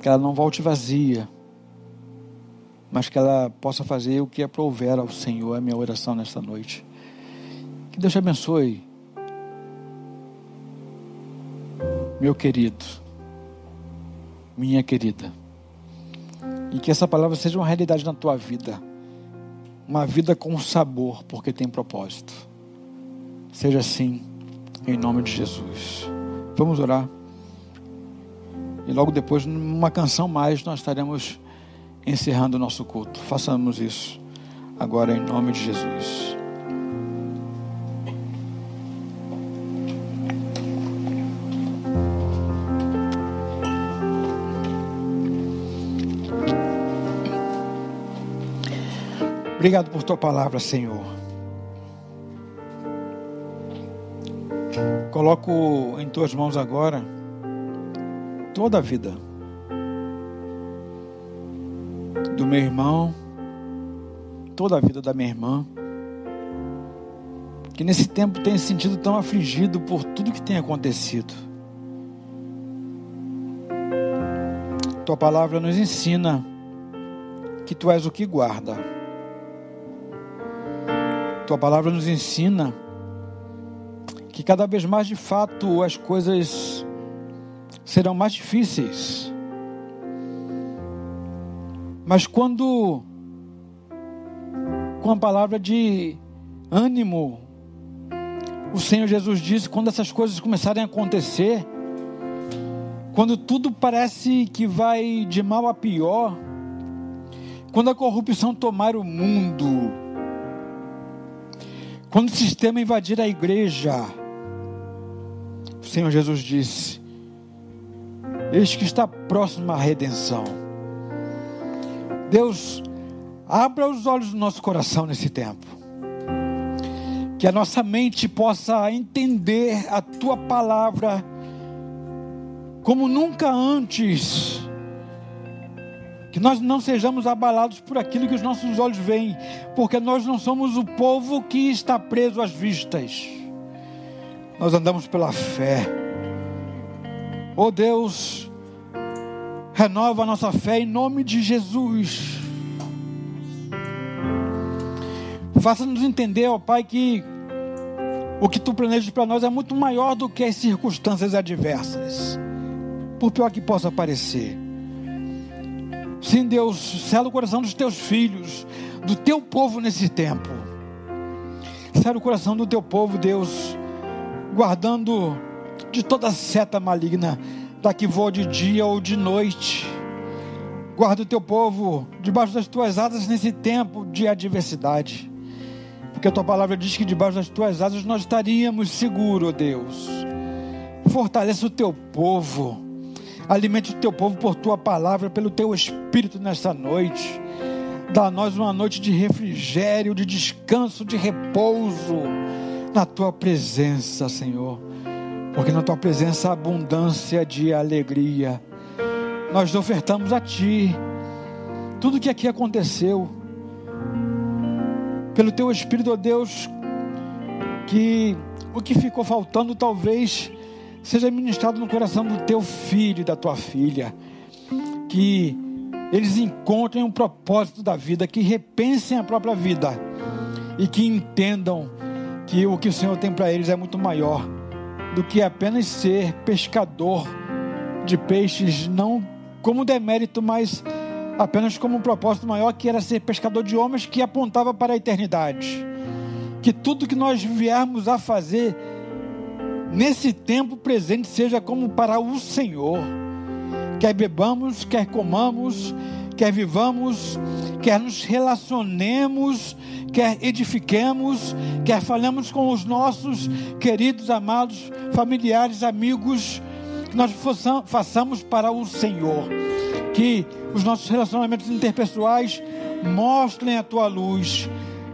Que ela não volte vazia, mas que ela possa fazer o que aprouver ao Senhor, é a minha oração nesta noite. Que Deus te abençoe, meu querido, minha querida, e que essa palavra seja uma realidade na tua vida uma vida com sabor, porque tem propósito. Seja assim, em nome de Jesus. Vamos orar. E logo depois, numa canção mais, nós estaremos encerrando o nosso culto. Façamos isso agora em nome de Jesus. Obrigado por tua palavra, Senhor. Coloco em tuas mãos agora toda a vida do meu irmão, toda a vida da minha irmã, que nesse tempo tem se sentido tão afligido por tudo que tem acontecido. Tua palavra nos ensina que tu és o que guarda tua palavra nos ensina que cada vez mais de fato as coisas serão mais difíceis. Mas quando com a palavra de ânimo, o Senhor Jesus disse: quando essas coisas começarem a acontecer, quando tudo parece que vai de mal a pior, quando a corrupção tomar o mundo, quando o sistema invadir a igreja, o Senhor Jesus disse: Eis que está próximo a redenção. Deus, abra os olhos do nosso coração nesse tempo. Que a nossa mente possa entender a tua palavra como nunca antes que nós não sejamos abalados por aquilo que os nossos olhos veem, porque nós não somos o povo que está preso às vistas, nós andamos pela fé. Oh Deus, Renova a nossa fé em nome de Jesus. Faça-nos entender, ó Pai, que o que tu planejas para nós é muito maior do que as circunstâncias adversas, por pior que possa parecer. Sim, Deus, sela o coração dos teus filhos, do teu povo nesse tempo. Sela o coração do teu povo, Deus, guardando de toda seta maligna, da que voa de dia ou de noite. Guarda o teu povo debaixo das tuas asas nesse tempo de adversidade. Porque a tua palavra diz que debaixo das tuas asas nós estaríamos seguros, Deus. Fortaleça o teu povo. Alimente o teu povo por tua palavra, pelo teu espírito nesta noite. Dá a nós uma noite de refrigério, de descanso, de repouso na tua presença, Senhor. Porque na tua presença há abundância de alegria. Nós ofertamos a ti tudo que aqui aconteceu. Pelo teu espírito, ó Deus, que o que ficou faltando talvez seja ministrado no coração do teu filho e da tua filha. Que eles encontrem um propósito da vida, que repensem a própria vida e que entendam que o que o Senhor tem para eles é muito maior do que apenas ser pescador de peixes, não como demérito, mas apenas como um propósito maior que era ser pescador de homens que apontava para a eternidade. Que tudo que nós viermos a fazer nesse tempo presente seja como para o Senhor. Quer bebamos, quer comamos, quer vivamos, quer nos relacionemos, quer edifiquemos, quer falemos com os nossos queridos, amados, familiares, amigos, que nós façamos para o Senhor. Que os nossos relacionamentos interpessoais mostrem a tua luz,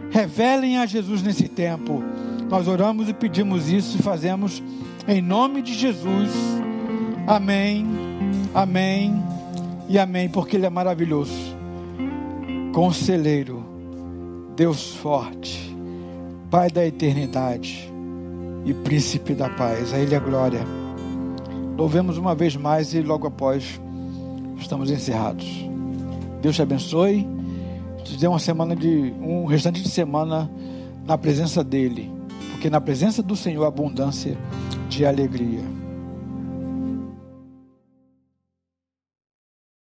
revelem a Jesus nesse tempo. Nós oramos e pedimos isso e fazemos em nome de Jesus. Amém, amém e amém, porque Ele é maravilhoso. Conselheiro, Deus forte, Pai da eternidade e Príncipe da paz. A Ele é glória. Louvemos uma vez mais e logo após estamos encerrados. Deus te abençoe. Te dê uma semana de um restante de semana na presença dele porque na presença do Senhor abundância de alegria.